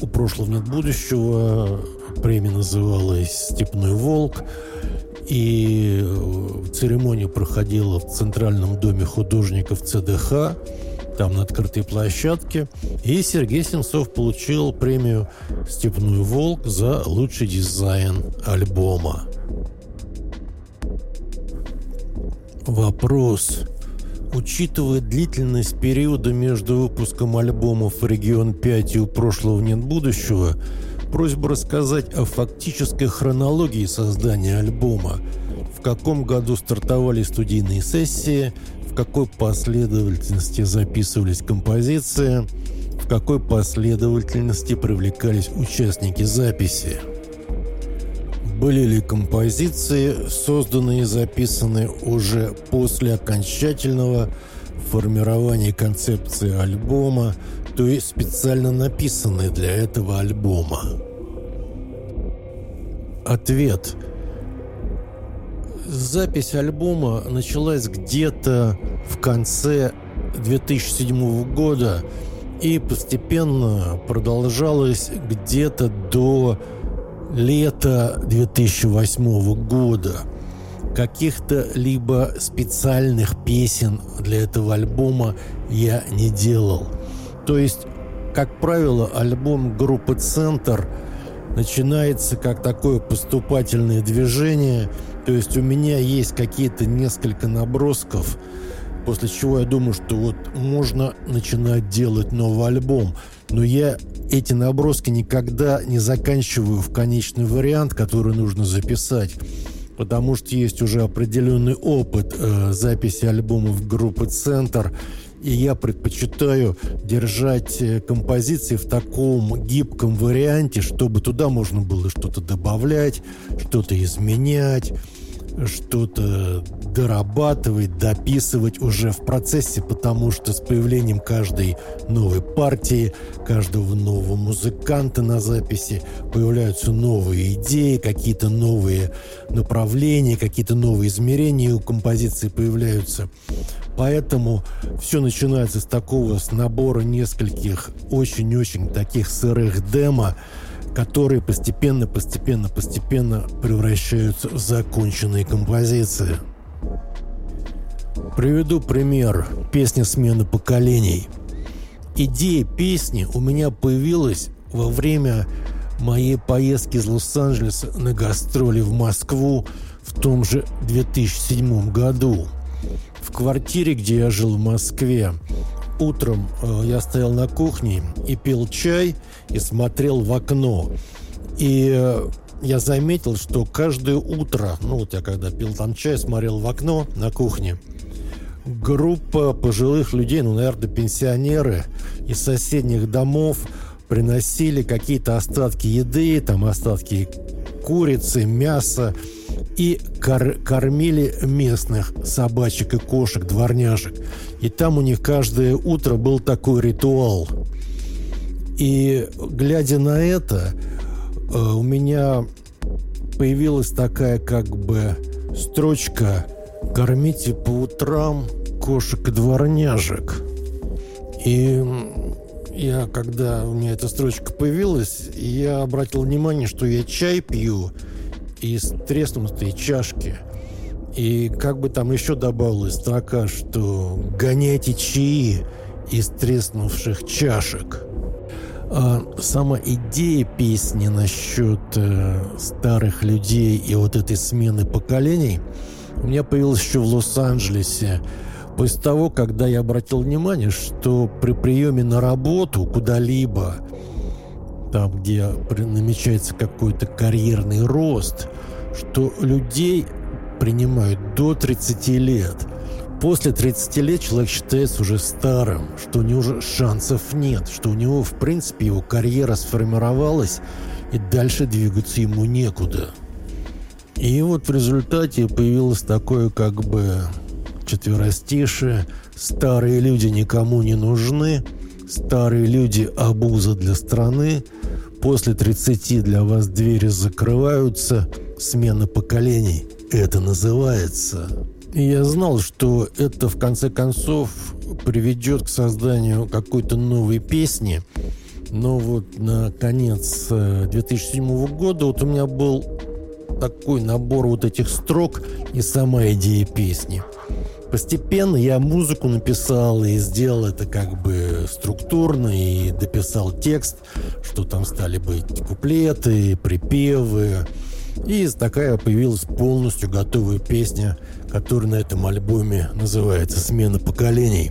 «У прошлого нет будущего». Премия называлась «Степной волк». И э, церемония проходила в Центральном доме художников ЦДХ там на открытой площадке. И Сергей Сенцов получил премию «Степной волк» за лучший дизайн альбома. Вопрос. Учитывая длительность периода между выпуском альбомов «Регион 5» и «У прошлого нет будущего», просьба рассказать о фактической хронологии создания альбома, в каком году стартовали студийные сессии, в какой последовательности записывались композиции, в какой последовательности привлекались участники записи. Были ли композиции, созданные и записаны уже после окончательного формирования концепции альбома, то есть специально написанные для этого альбома? Ответ – Запись альбома началась где-то в конце 2007 года и постепенно продолжалась где-то до лета 2008 года. Каких-то либо специальных песен для этого альбома я не делал. То есть, как правило, альбом группы «Центр» начинается как такое поступательное движение – то есть у меня есть какие-то несколько набросков, после чего я думаю, что вот можно начинать делать новый альбом. Но я эти наброски никогда не заканчиваю в конечный вариант, который нужно записать. Потому что есть уже определенный опыт э, записи альбомов группы «Центр», и я предпочитаю держать э, композиции в таком гибком варианте, чтобы туда можно было что-то добавлять, что-то изменять что-то дорабатывать, дописывать уже в процессе, потому что с появлением каждой новой партии, каждого нового музыканта на записи появляются новые идеи, какие-то новые направления, какие-то новые измерения у композиции появляются. Поэтому все начинается с такого, с набора нескольких очень-очень таких сырых демо, которые постепенно, постепенно, постепенно превращаются в законченные композиции. Приведу пример. Песня «Смена поколений». Идея песни у меня появилась во время моей поездки из Лос-Анджелеса на гастроли в Москву в том же 2007 году. В квартире, где я жил в Москве, утром э, я стоял на кухне и пил чай и смотрел в окно. И э, я заметил, что каждое утро, ну вот я когда пил там чай, смотрел в окно на кухне, группа пожилых людей, ну, наверное, пенсионеры из соседних домов приносили какие-то остатки еды, там остатки курицы, мяса, и кор кормили местных собачек и кошек, дворняжек. И там у них каждое утро был такой ритуал. И глядя на это, э, у меня появилась такая как бы строчка «Кормите по утрам кошек и дворняжек». И я, когда у меня эта строчка появилась, я обратил внимание, что я чай пью – из треснутой чашки. И как бы там еще добавилась строка, что гоняйте чаи из треснувших чашек. А сама идея песни насчет э, старых людей и вот этой смены поколений у меня появилась еще в Лос-Анджелесе. После того, когда я обратил внимание, что при приеме на работу куда-либо, там, где намечается какой-то карьерный рост, что людей принимают до 30 лет. После 30 лет человек считается уже старым, что у него уже шансов нет, что у него, в принципе, его карьера сформировалась, и дальше двигаться ему некуда. И вот в результате появилось такое как бы четверостишее «Старые люди никому не нужны», «Старые люди – обуза для страны», «После 30 для вас двери закрываются», «Смена поколений» – это называется. И я знал, что это в конце концов приведет к созданию какой-то новой песни. Но вот на конец 2007 э, года вот у меня был такой набор вот этих строк и сама идея песни. Постепенно я музыку написал и сделал это как бы структурно и дописал текст, что там стали быть куплеты, припевы. И такая появилась полностью готовая песня – который на этом альбоме называется «Смена поколений».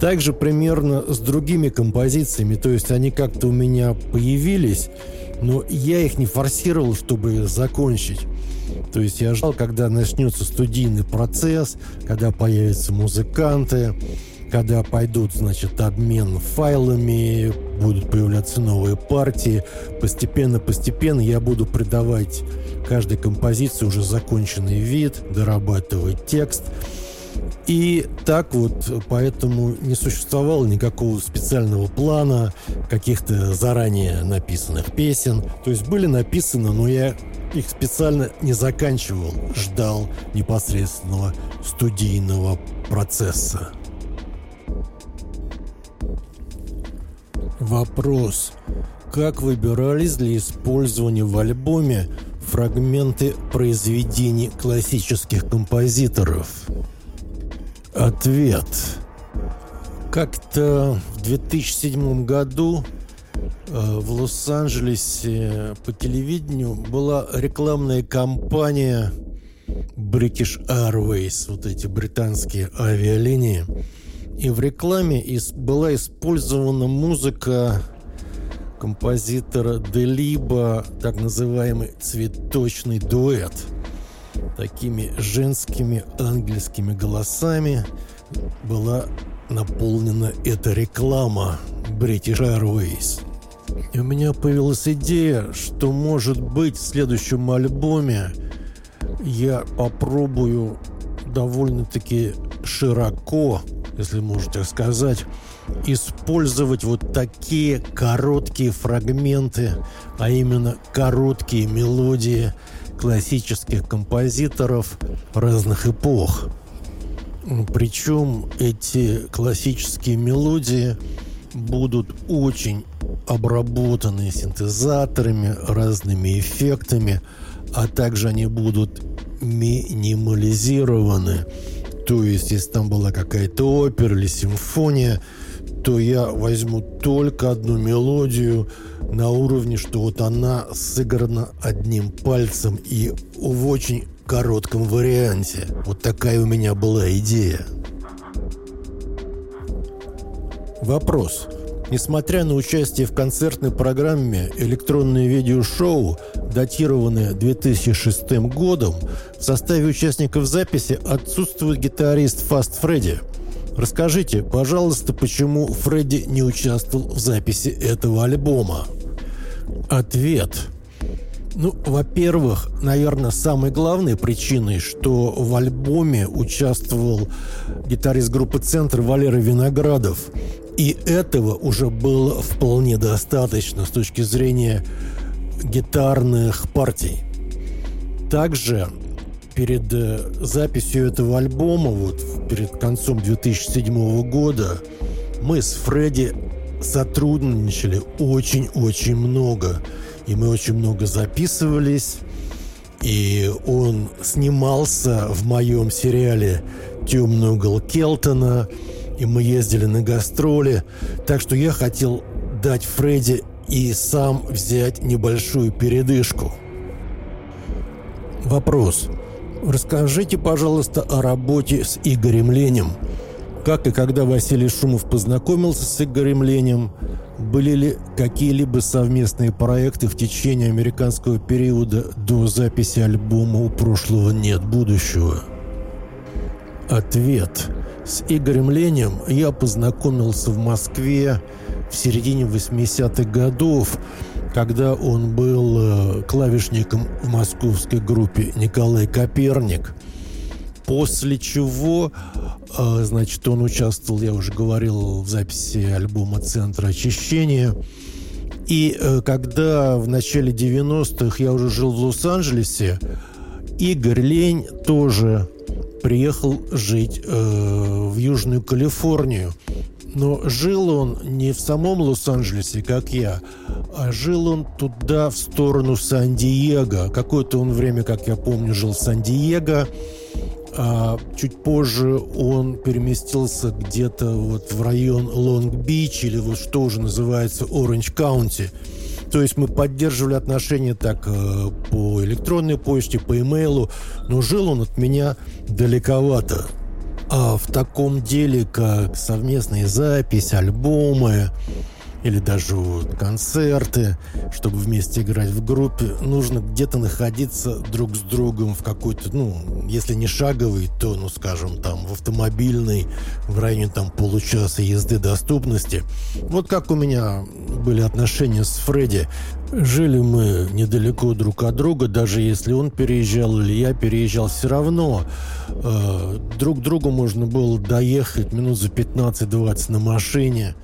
Также примерно с другими композициями, то есть они как-то у меня появились, но я их не форсировал, чтобы закончить. То есть я ждал, когда начнется студийный процесс, когда появятся музыканты, когда пойдут, значит, обмен файлами, будут появляться новые партии. Постепенно-постепенно я буду придавать каждой композиции уже законченный вид, дорабатывать текст. И так вот, поэтому не существовало никакого специального плана, каких-то заранее написанных песен. То есть были написаны, но я их специально не заканчивал, ждал непосредственного студийного процесса. Вопрос. Как выбирались для использования в альбоме фрагменты произведений классических композиторов? Ответ. Как-то в 2007 году э, в Лос-Анджелесе по телевидению была рекламная кампания British Airways, вот эти британские авиалинии. И в рекламе была использована музыка композитора Делиба, так называемый цветочный дуэт. Такими женскими ангельскими голосами была наполнена эта реклама British Airways. И у меня появилась идея, что, может быть, в следующем альбоме я попробую довольно-таки широко, если можно так сказать, использовать вот такие короткие фрагменты, а именно короткие мелодии классических композиторов разных эпох. Причем эти классические мелодии будут очень обработаны синтезаторами, разными эффектами, а также они будут минимализированы. То есть, если там была какая-то опера или симфония, то я возьму только одну мелодию на уровне, что вот она сыграна одним пальцем и в очень коротком варианте. Вот такая у меня была идея. Вопрос. Несмотря на участие в концертной программе «Электронное видеошоу», датированное 2006 годом, в составе участников записи отсутствует гитарист Фаст Фредди – Расскажите, пожалуйста, почему Фредди не участвовал в записи этого альбома? Ответ. Ну, во-первых, наверное, самой главной причиной, что в альбоме участвовал гитарист группы «Центр» Валера Виноградов. И этого уже было вполне достаточно с точки зрения гитарных партий. Также перед э, записью этого альбома, вот перед концом 2007 года, мы с Фредди сотрудничали очень-очень много. И мы очень много записывались. И он снимался в моем сериале «Темный угол Келтона». И мы ездили на гастроли. Так что я хотел дать Фредди и сам взять небольшую передышку. Вопрос. Расскажите, пожалуйста, о работе с Игорем Ленем. Как и когда Василий Шумов познакомился с Игорем Ленем, были ли какие-либо совместные проекты в течение американского периода до записи альбома «У прошлого нет будущего»? Ответ. С Игорем Ленем я познакомился в Москве в середине 80-х годов, когда он был э, клавишником в московской группе Николай Коперник. После чего, э, значит, он участвовал, я уже говорил, в записи альбома «Центр очищения». И э, когда в начале 90-х я уже жил в Лос-Анджелесе, Игорь Лень тоже приехал жить э, в Южную Калифорнию. Но жил он не в самом Лос-Анджелесе, как я, а жил он туда, в сторону Сан-Диего. Какое-то он время, как я помню, жил в Сан-Диего. А чуть позже он переместился где-то вот в район Лонг-Бич, или вот что уже называется Оранж-Каунти. То есть мы поддерживали отношения так э, по электронной почте, по имейлу, но жил он от меня далековато. А в таком деле, как совместные запись, альбомы, или даже концерты, чтобы вместе играть в группе, нужно где-то находиться друг с другом в какой-то, ну, если не шаговый, то, ну, скажем, там, в автомобильной, в районе там получаса езды доступности. Вот как у меня были отношения с Фредди. Жили мы недалеко друг от друга, даже если он переезжал или я переезжал, все равно э, друг к другу можно было доехать минут за 15-20 на машине.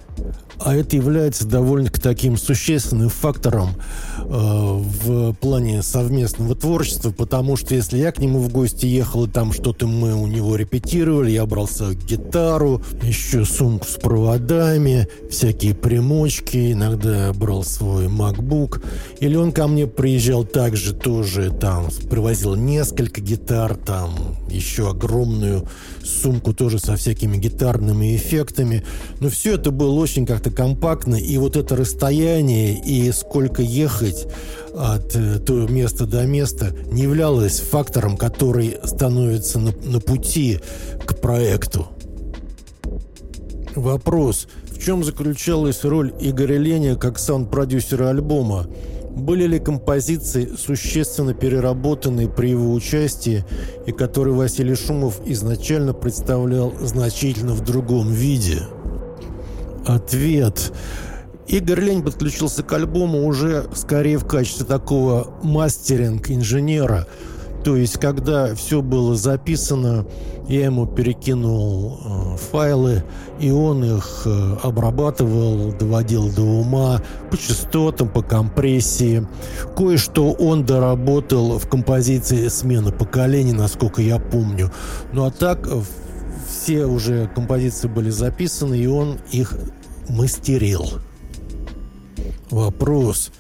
А это является довольно таким существенным фактором э, в плане совместного творчества, потому что если я к нему в гости ехал, и там что-то мы у него репетировали, я брал гитару, еще сумку с проводами, всякие примочки, иногда брал свой MacBook, или он ко мне приезжал также тоже, там, привозил несколько гитар, там, еще огромную сумку тоже со всякими гитарными эффектами, но все это было очень как-то компактно, и вот это расстояние, и сколько ехать от э, того места до места не являлось фактором, который становится на, на пути к проекту. Вопрос. В чем заключалась роль Игоря Леня как саунд-продюсера альбома? Были ли композиции существенно переработанные при его участии и которые Василий Шумов изначально представлял значительно в другом виде? Ответ. Игорь Лень подключился к альбому уже скорее в качестве такого мастеринг-инженера – то есть, когда все было записано, я ему перекинул э, файлы, и он их э, обрабатывал, доводил до ума по частотам, по компрессии. Кое-что он доработал в композиции «Смена поколений», насколько я помню. Ну а так э, все уже композиции были записаны, и он их мастерил. Вопрос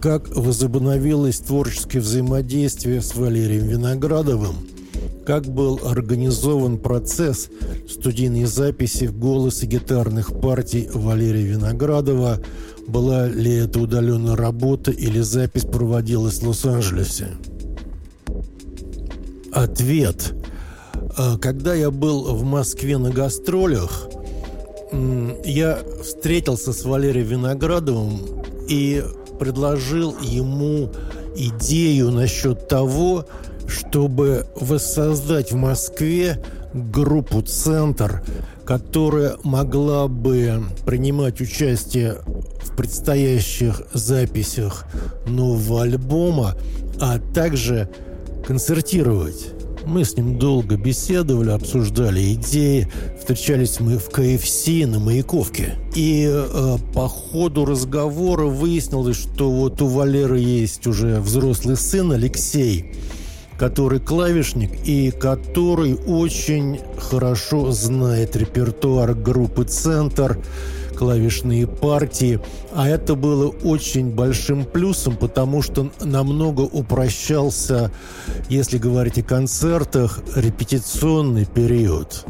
как возобновилось творческое взаимодействие с Валерием Виноградовым, как был организован процесс студийной записи голоса гитарных партий Валерия Виноградова, была ли это удаленная работа или запись проводилась в Лос-Анджелесе. Ответ. А, когда я был в Москве на гастролях, я встретился с Валерием Виноградовым и предложил ему идею насчет того, чтобы воссоздать в Москве группу «Центр», которая могла бы принимать участие в предстоящих записях нового альбома, а также концертировать. Мы с ним долго беседовали, обсуждали идеи. Встречались мы в КФС на Маяковке. И э, по ходу разговора выяснилось, что вот у Валеры есть уже взрослый сын Алексей, который клавишник и который очень хорошо знает репертуар группы «Центр», клавишные партии. А это было очень большим плюсом, потому что намного упрощался, если говорить о концертах, репетиционный период.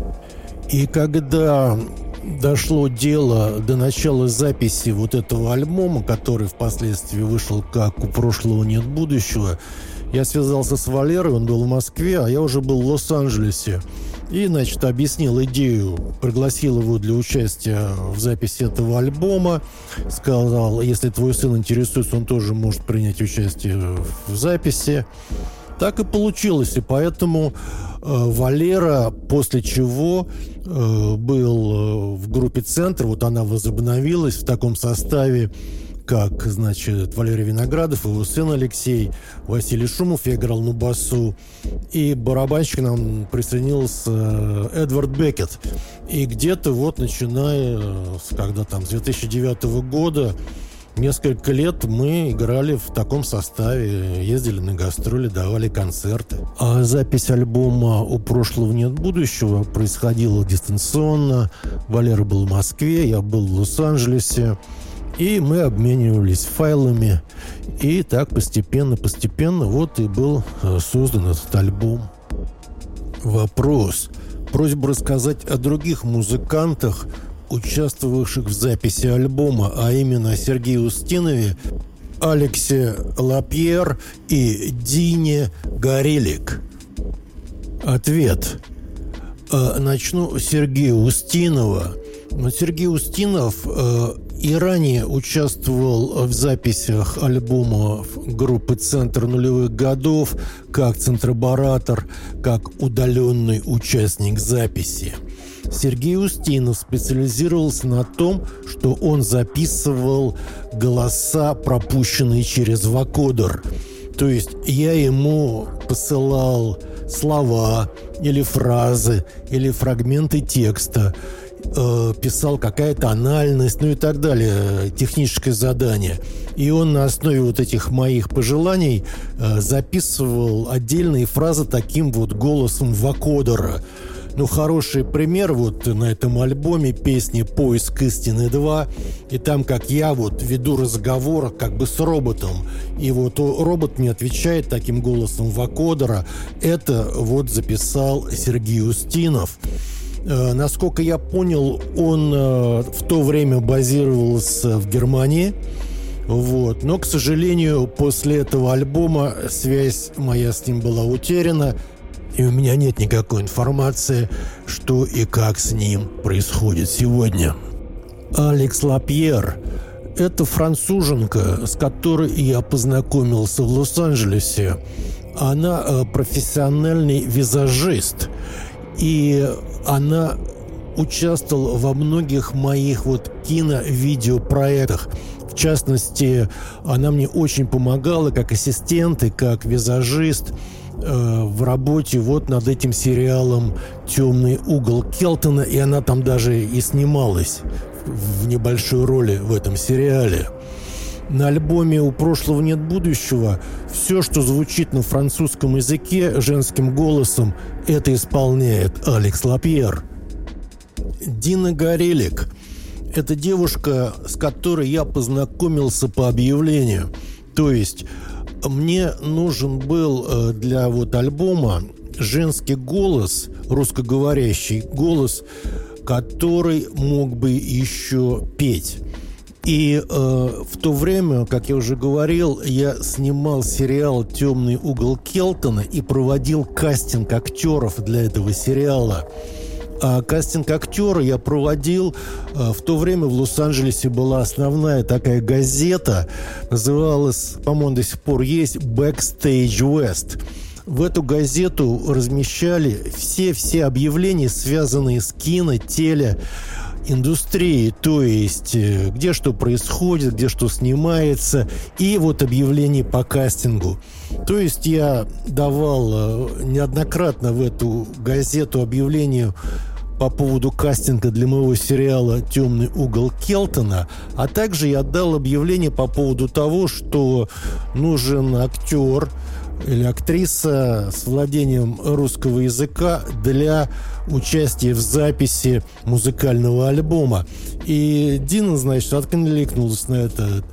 И когда дошло дело до начала записи вот этого альбома, который впоследствии вышел как «У прошлого нет будущего», я связался с Валерой, он был в Москве, а я уже был в Лос-Анджелесе. И, значит, объяснил идею, пригласил его для участия в записи этого альбома. Сказал, если твой сын интересуется, он тоже может принять участие в записи. Так и получилось, и поэтому э, Валера, после чего э, был э, в группе «Центр», вот она возобновилась в таком составе, как, значит, Валерий Виноградов, его сын Алексей, Василий Шумов, я играл на басу, и барабанщик нам присоединился э, Эдвард Бекет. И где-то вот начиная, с, когда там, с 2009 года, несколько лет мы играли в таком составе, ездили на гастроли, давали концерты. А запись альбома «У прошлого нет будущего» происходила дистанционно. Валера был в Москве, я был в Лос-Анджелесе. И мы обменивались файлами. И так постепенно-постепенно вот и был э, создан этот альбом. Вопрос. Просьба рассказать о других музыкантах, участвовавших в записи альбома, а именно Сергею Устинове, Алексе Лапьер и Дине Горелик. Ответ. Э, начну с Сергея Устинова. Сергей Устинов э, и ранее участвовал в записях альбомов группы «Центр нулевых годов» как центробаратор, как удаленный участник записи. Сергей Устинов специализировался на том, что он записывал голоса, пропущенные через вакодер. То есть я ему посылал слова или фразы или фрагменты текста – э, писал какая тональность, ну и так далее, техническое задание. И он на основе вот этих моих пожеланий э, записывал отдельные фразы таким вот голосом вакодера. Ну, хороший пример вот на этом альбоме песни «Поиск истины 2». И там, как я вот веду разговор как бы с роботом. И вот робот мне отвечает таким голосом вакодера. Это вот записал Сергей Устинов. Э, насколько я понял, он э, в то время базировался в Германии. Вот. Но, к сожалению, после этого альбома связь моя с ним была утеряна, и у меня нет никакой информации, что и как с ним происходит сегодня. Алекс Лапьер – это француженка, с которой я познакомился в Лос-Анджелесе. Она э, профессиональный визажист – и она участвовала во многих моих вот кино-видеопроектах. В частности, она мне очень помогала как ассистент и как визажист э, в работе вот над этим сериалом «Темный угол Келтона», и она там даже и снималась в небольшой роли в этом сериале. На альбоме «У прошлого нет будущего» все, что звучит на французском языке женским голосом, это исполняет Алекс Лапьер. Дина Горелик – это девушка, с которой я познакомился по объявлению. То есть мне нужен был э, для вот альбома женский голос, русскоговорящий голос, который мог бы еще петь. И э, в то время, как я уже говорил, я снимал сериал «Темный угол Келтона» и проводил кастинг актеров для этого сериала. А кастинг актера я проводил э, в то время в Лос-Анджелесе была основная такая газета, называлась, по-моему, до сих пор есть Backstage West. В эту газету размещали все-все объявления, связанные с кино, теле, индустрии, то есть э, где что происходит, где что снимается, и вот объявление по кастингу. То есть я давал э, неоднократно в эту газету объявление по поводу кастинга для моего сериала «Темный угол Келтона», а также я дал объявление по поводу того, что нужен актер, или актриса с владением русского языка для участия в записи музыкального альбома. И Дина, значит, откликнулась на это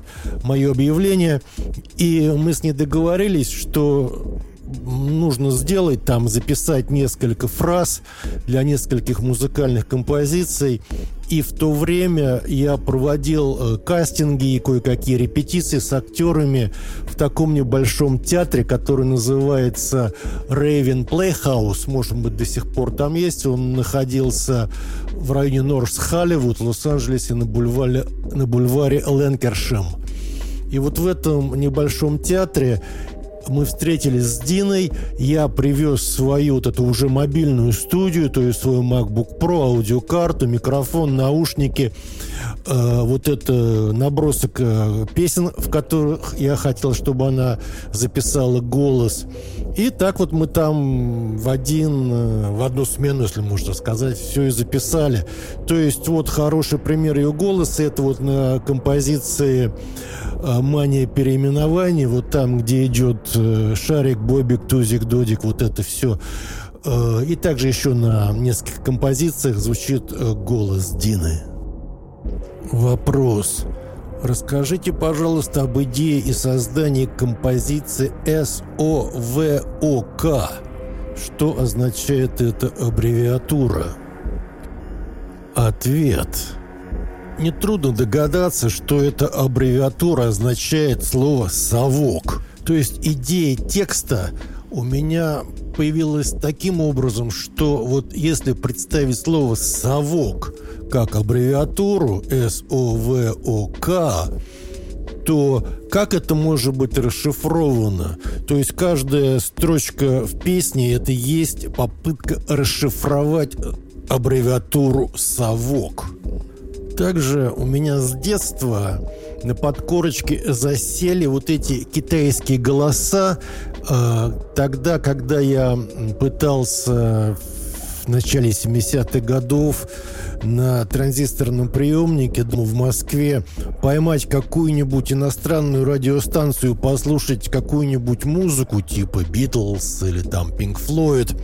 мое объявление, и мы с ней договорились, что нужно сделать, там записать несколько фраз для нескольких музыкальных композиций. И в то время я проводил э, кастинги и кое-какие репетиции с актерами в таком небольшом театре, который называется Raven Playhouse. Может быть, до сих пор там есть. Он находился в районе Норс Холливуд, Лос-Анджелесе, на бульваре, на бульваре Ленкершем. И вот в этом небольшом театре мы встретились с Диной, я привез свою вот эту уже мобильную студию, то есть свой MacBook Pro, аудиокарту, микрофон, наушники, э, вот это набросок э, песен, в которых я хотел, чтобы она записала голос. И так вот мы там в один, э, в одну смену, если можно сказать, все и записали. То есть вот хороший пример ее голоса, это вот на композиции э, «Мания переименований», вот там, где идет шарик, бобик, тузик, додик, вот это все. И также еще на нескольких композициях звучит голос Дины. Вопрос. Расскажите, пожалуйста, об идее и создании композиции СОВОК. Что означает эта аббревиатура? Ответ. Нетрудно догадаться, что эта аббревиатура означает слово «совок». То есть идея текста у меня появилась таким образом, что вот если представить слово «совок» как аббревиатуру СОВОК, то как это может быть расшифровано? То есть каждая строчка в песне это есть попытка расшифровать аббревиатуру «совок». Также у меня с детства на подкорочке засели вот эти китайские голоса. Э, тогда, когда я пытался в начале 70-х годов на транзисторном приемнике в Москве поймать какую-нибудь иностранную радиостанцию, послушать какую-нибудь музыку типа Битлз или там Pink Floyd,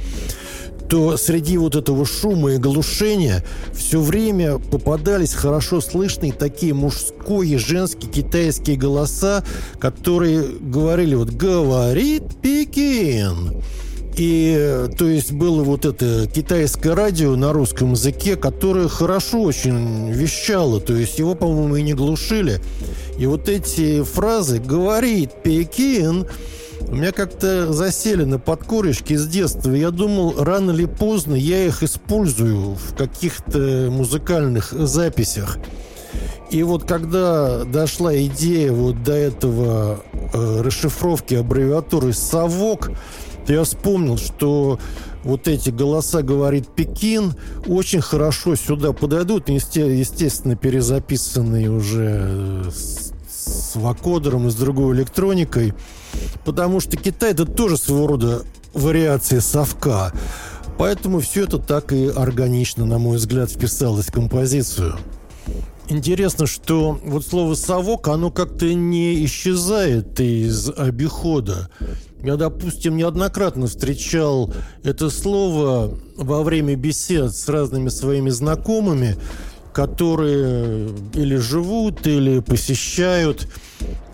то среди вот этого шума и глушения все время попадались хорошо слышные такие мужские, женские, китайские голоса, которые говорили вот «говорит Пекин». И, то есть, было вот это китайское радио на русском языке, которое хорошо очень вещало, то есть его, по-моему, и не глушили. И вот эти фразы «говорит Пекин» у меня как-то засели на подкорочке с детства. Я думал, рано или поздно я их использую в каких-то музыкальных записях. И вот когда дошла идея вот до этого э, расшифровки аббревиатуры «Совок», я вспомнил, что вот эти голоса говорит Пекин очень хорошо сюда подойдут, естественно, перезаписанные уже с вакодером и с другой электроникой, потому что Китай это тоже своего рода вариация совка. Поэтому все это так и органично, на мой взгляд, вписалось в композицию. Интересно, что вот слово «совок», оно как-то не исчезает из обихода. Я, допустим, неоднократно встречал это слово во время бесед с разными своими знакомыми, которые или живут, или посещают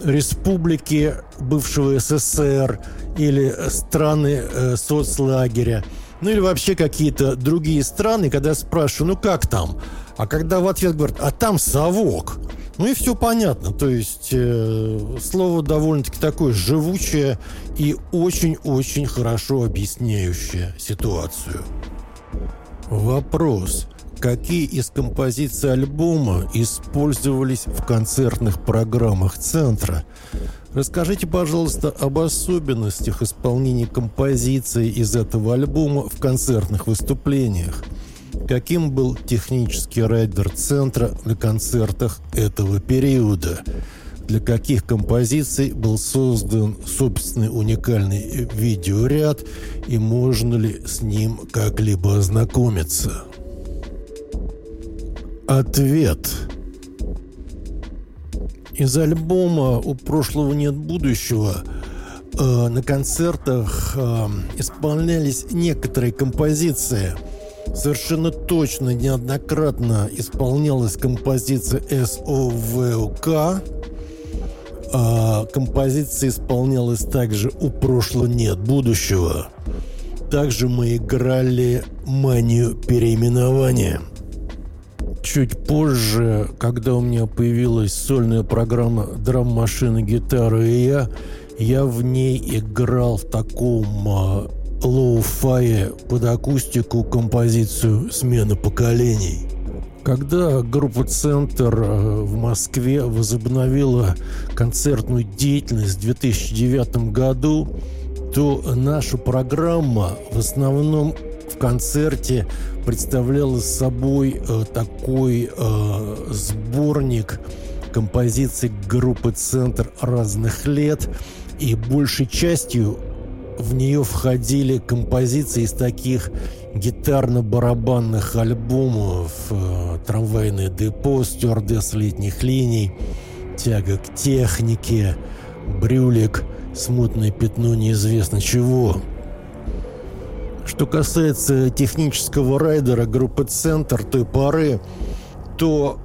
республики бывшего СССР или страны э, соцлагеря, ну или вообще какие-то другие страны, когда я спрашиваю, ну как там? А когда в ответ говорят, а там совок. Ну и все понятно. То есть э, слово довольно-таки такое живучее и очень-очень хорошо объясняющее ситуацию. Вопрос. Какие из композиций альбома использовались в концертных программах центра? Расскажите, пожалуйста, об особенностях исполнения композиций из этого альбома в концертных выступлениях. Каким был технический райдер центра на концертах этого периода? Для каких композиций был создан собственный уникальный видеоряд и можно ли с ним как-либо ознакомиться? Ответ. Из альбома «У прошлого нет будущего» э, на концертах э, исполнялись некоторые композиции – Совершенно точно неоднократно исполнялась композиция СОВК. а композиция исполнялась также «У прошлого нет будущего». Также мы играли «Манию переименования». Чуть позже, когда у меня появилась сольная программа «Драм-машина, гитара и я», я в ней играл в таком а, lo-fi е под акустику композицию «Смена поколений». Когда группа «Центр» э, в Москве возобновила концертную деятельность в 2009 году, то наша программа в основном в концерте представляла собой э, такой э, сборник композиций группы «Центр» разных лет, и большей частью в нее входили композиции из таких гитарно-барабанных альбомов э, «Трамвайное депо», «Стюардесс летних линий», «Тяга к технике», «Брюлик», «Смутное пятно неизвестно чего». Что касается технического райдера группы «Центр» той поры, то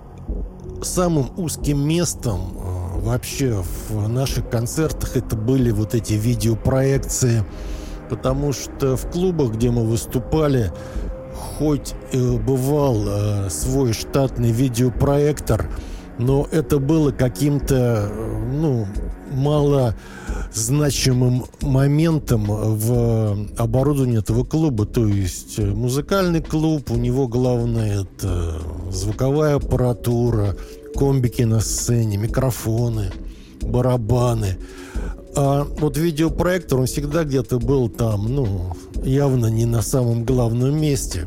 самым узким местом э, вообще в наших концертах это были вот эти видеопроекции – потому что в клубах, где мы выступали, хоть э, бывал э, свой штатный видеопроектор, но это было каким-то, ну, мало значимым моментом в оборудовании этого клуба. То есть э, музыкальный клуб, у него главное это звуковая аппаратура, комбики на сцене, микрофоны, барабаны. А вот видеопроектор, он всегда где-то был там, ну, явно не на самом главном месте.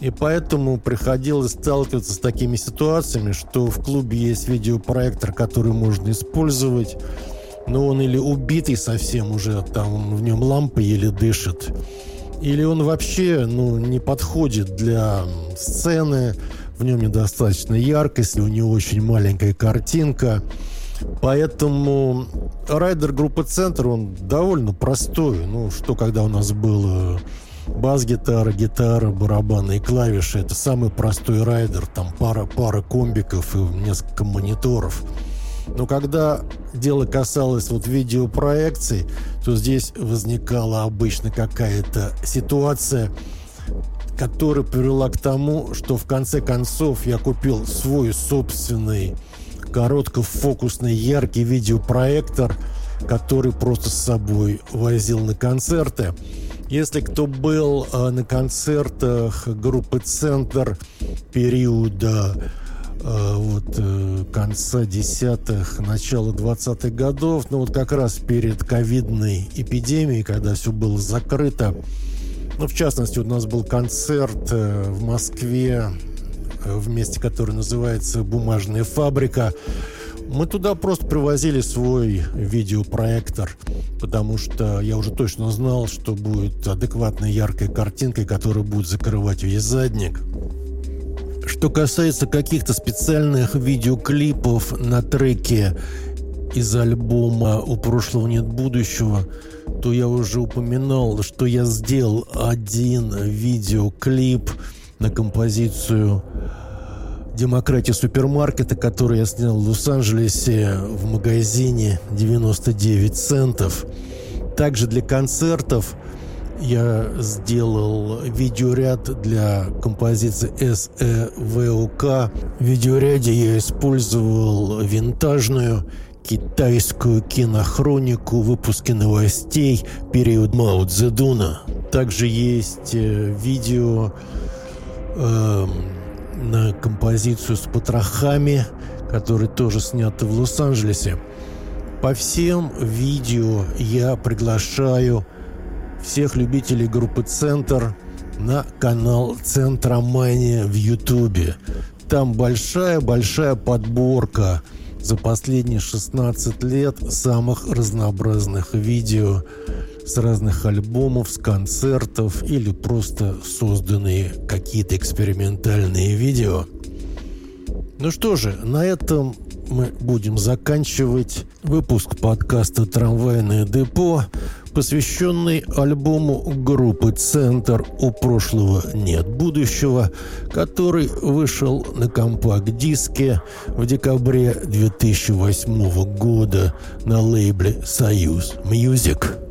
И поэтому приходилось сталкиваться с такими ситуациями, что в клубе есть видеопроектор, который можно использовать, но он или убитый совсем уже, там в нем лампа еле дышит, или он вообще ну, не подходит для сцены, в нем недостаточно яркости, у него очень маленькая картинка – Поэтому райдер группы «Центр», он довольно простой. Ну, что когда у нас было бас-гитара, гитара, барабаны и клавиши. Это самый простой райдер. Там пара, пара комбиков и несколько мониторов. Но когда дело касалось вот видеопроекций, то здесь возникала обычно какая-то ситуация, которая привела к тому, что в конце концов я купил свой собственный короткофокусный яркий видеопроектор, который просто с собой возил на концерты. Если кто был э, на концертах группы «Центр» периода э, вот, э, конца десятых, начала двадцатых годов, ну вот как раз перед ковидной эпидемией, когда все было закрыто, ну, в частности, у нас был концерт в Москве в месте, которое называется «Бумажная фабрика». Мы туда просто привозили свой видеопроектор, потому что я уже точно знал, что будет адекватная яркая картинка, которая будет закрывать весь задник. Что касается каких-то специальных видеоклипов на треке из альбома «У прошлого нет будущего», то я уже упоминал, что я сделал один видеоклип – на композицию «Демократия супермаркета», которую я снял в Лос-Анджелесе в магазине 99 центов. Также для концертов я сделал видеоряд для композиции SEVOK. В видеоряде я использовал винтажную китайскую кинохронику, выпуски новостей, период Мао Цзэдуна. Также есть э, видео э, композицию с потрохами, который тоже снят в Лос-Анджелесе. По всем видео я приглашаю всех любителей группы «Центр» на канал «Центромания» в Ютубе. Там большая-большая подборка за последние 16 лет самых разнообразных видео с разных альбомов, с концертов или просто созданные какие-то экспериментальные видео. Ну что же, на этом мы будем заканчивать выпуск подкаста «Трамвайное депо». посвященный альбому группы «Центр» «У прошлого нет будущего», который вышел на компакт-диске в декабре 2008 года на лейбле «Союз Music».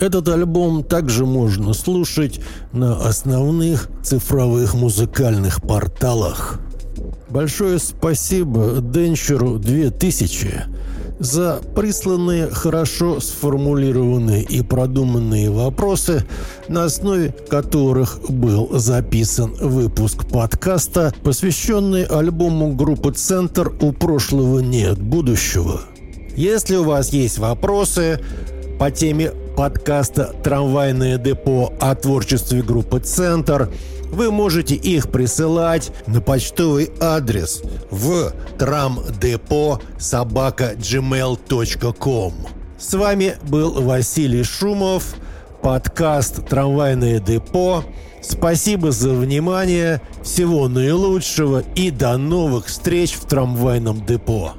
Этот альбом также можно слушать на основных цифровых музыкальных порталах. Большое спасибо Денчеру 2000 за присланные хорошо сформулированные и продуманные вопросы, на основе которых был записан выпуск подкаста, посвященный альбому группы «Центр» «У прошлого нет будущего». Если у вас есть вопросы по теме подкаста «Трамвайное депо» о творчестве группы «Центр», вы можете их присылать на почтовый адрес в трамдепо собака gmail.com. С вами был Василий Шумов, подкаст «Трамвайное депо». Спасибо за внимание, всего наилучшего и до новых встреч в трамвайном депо.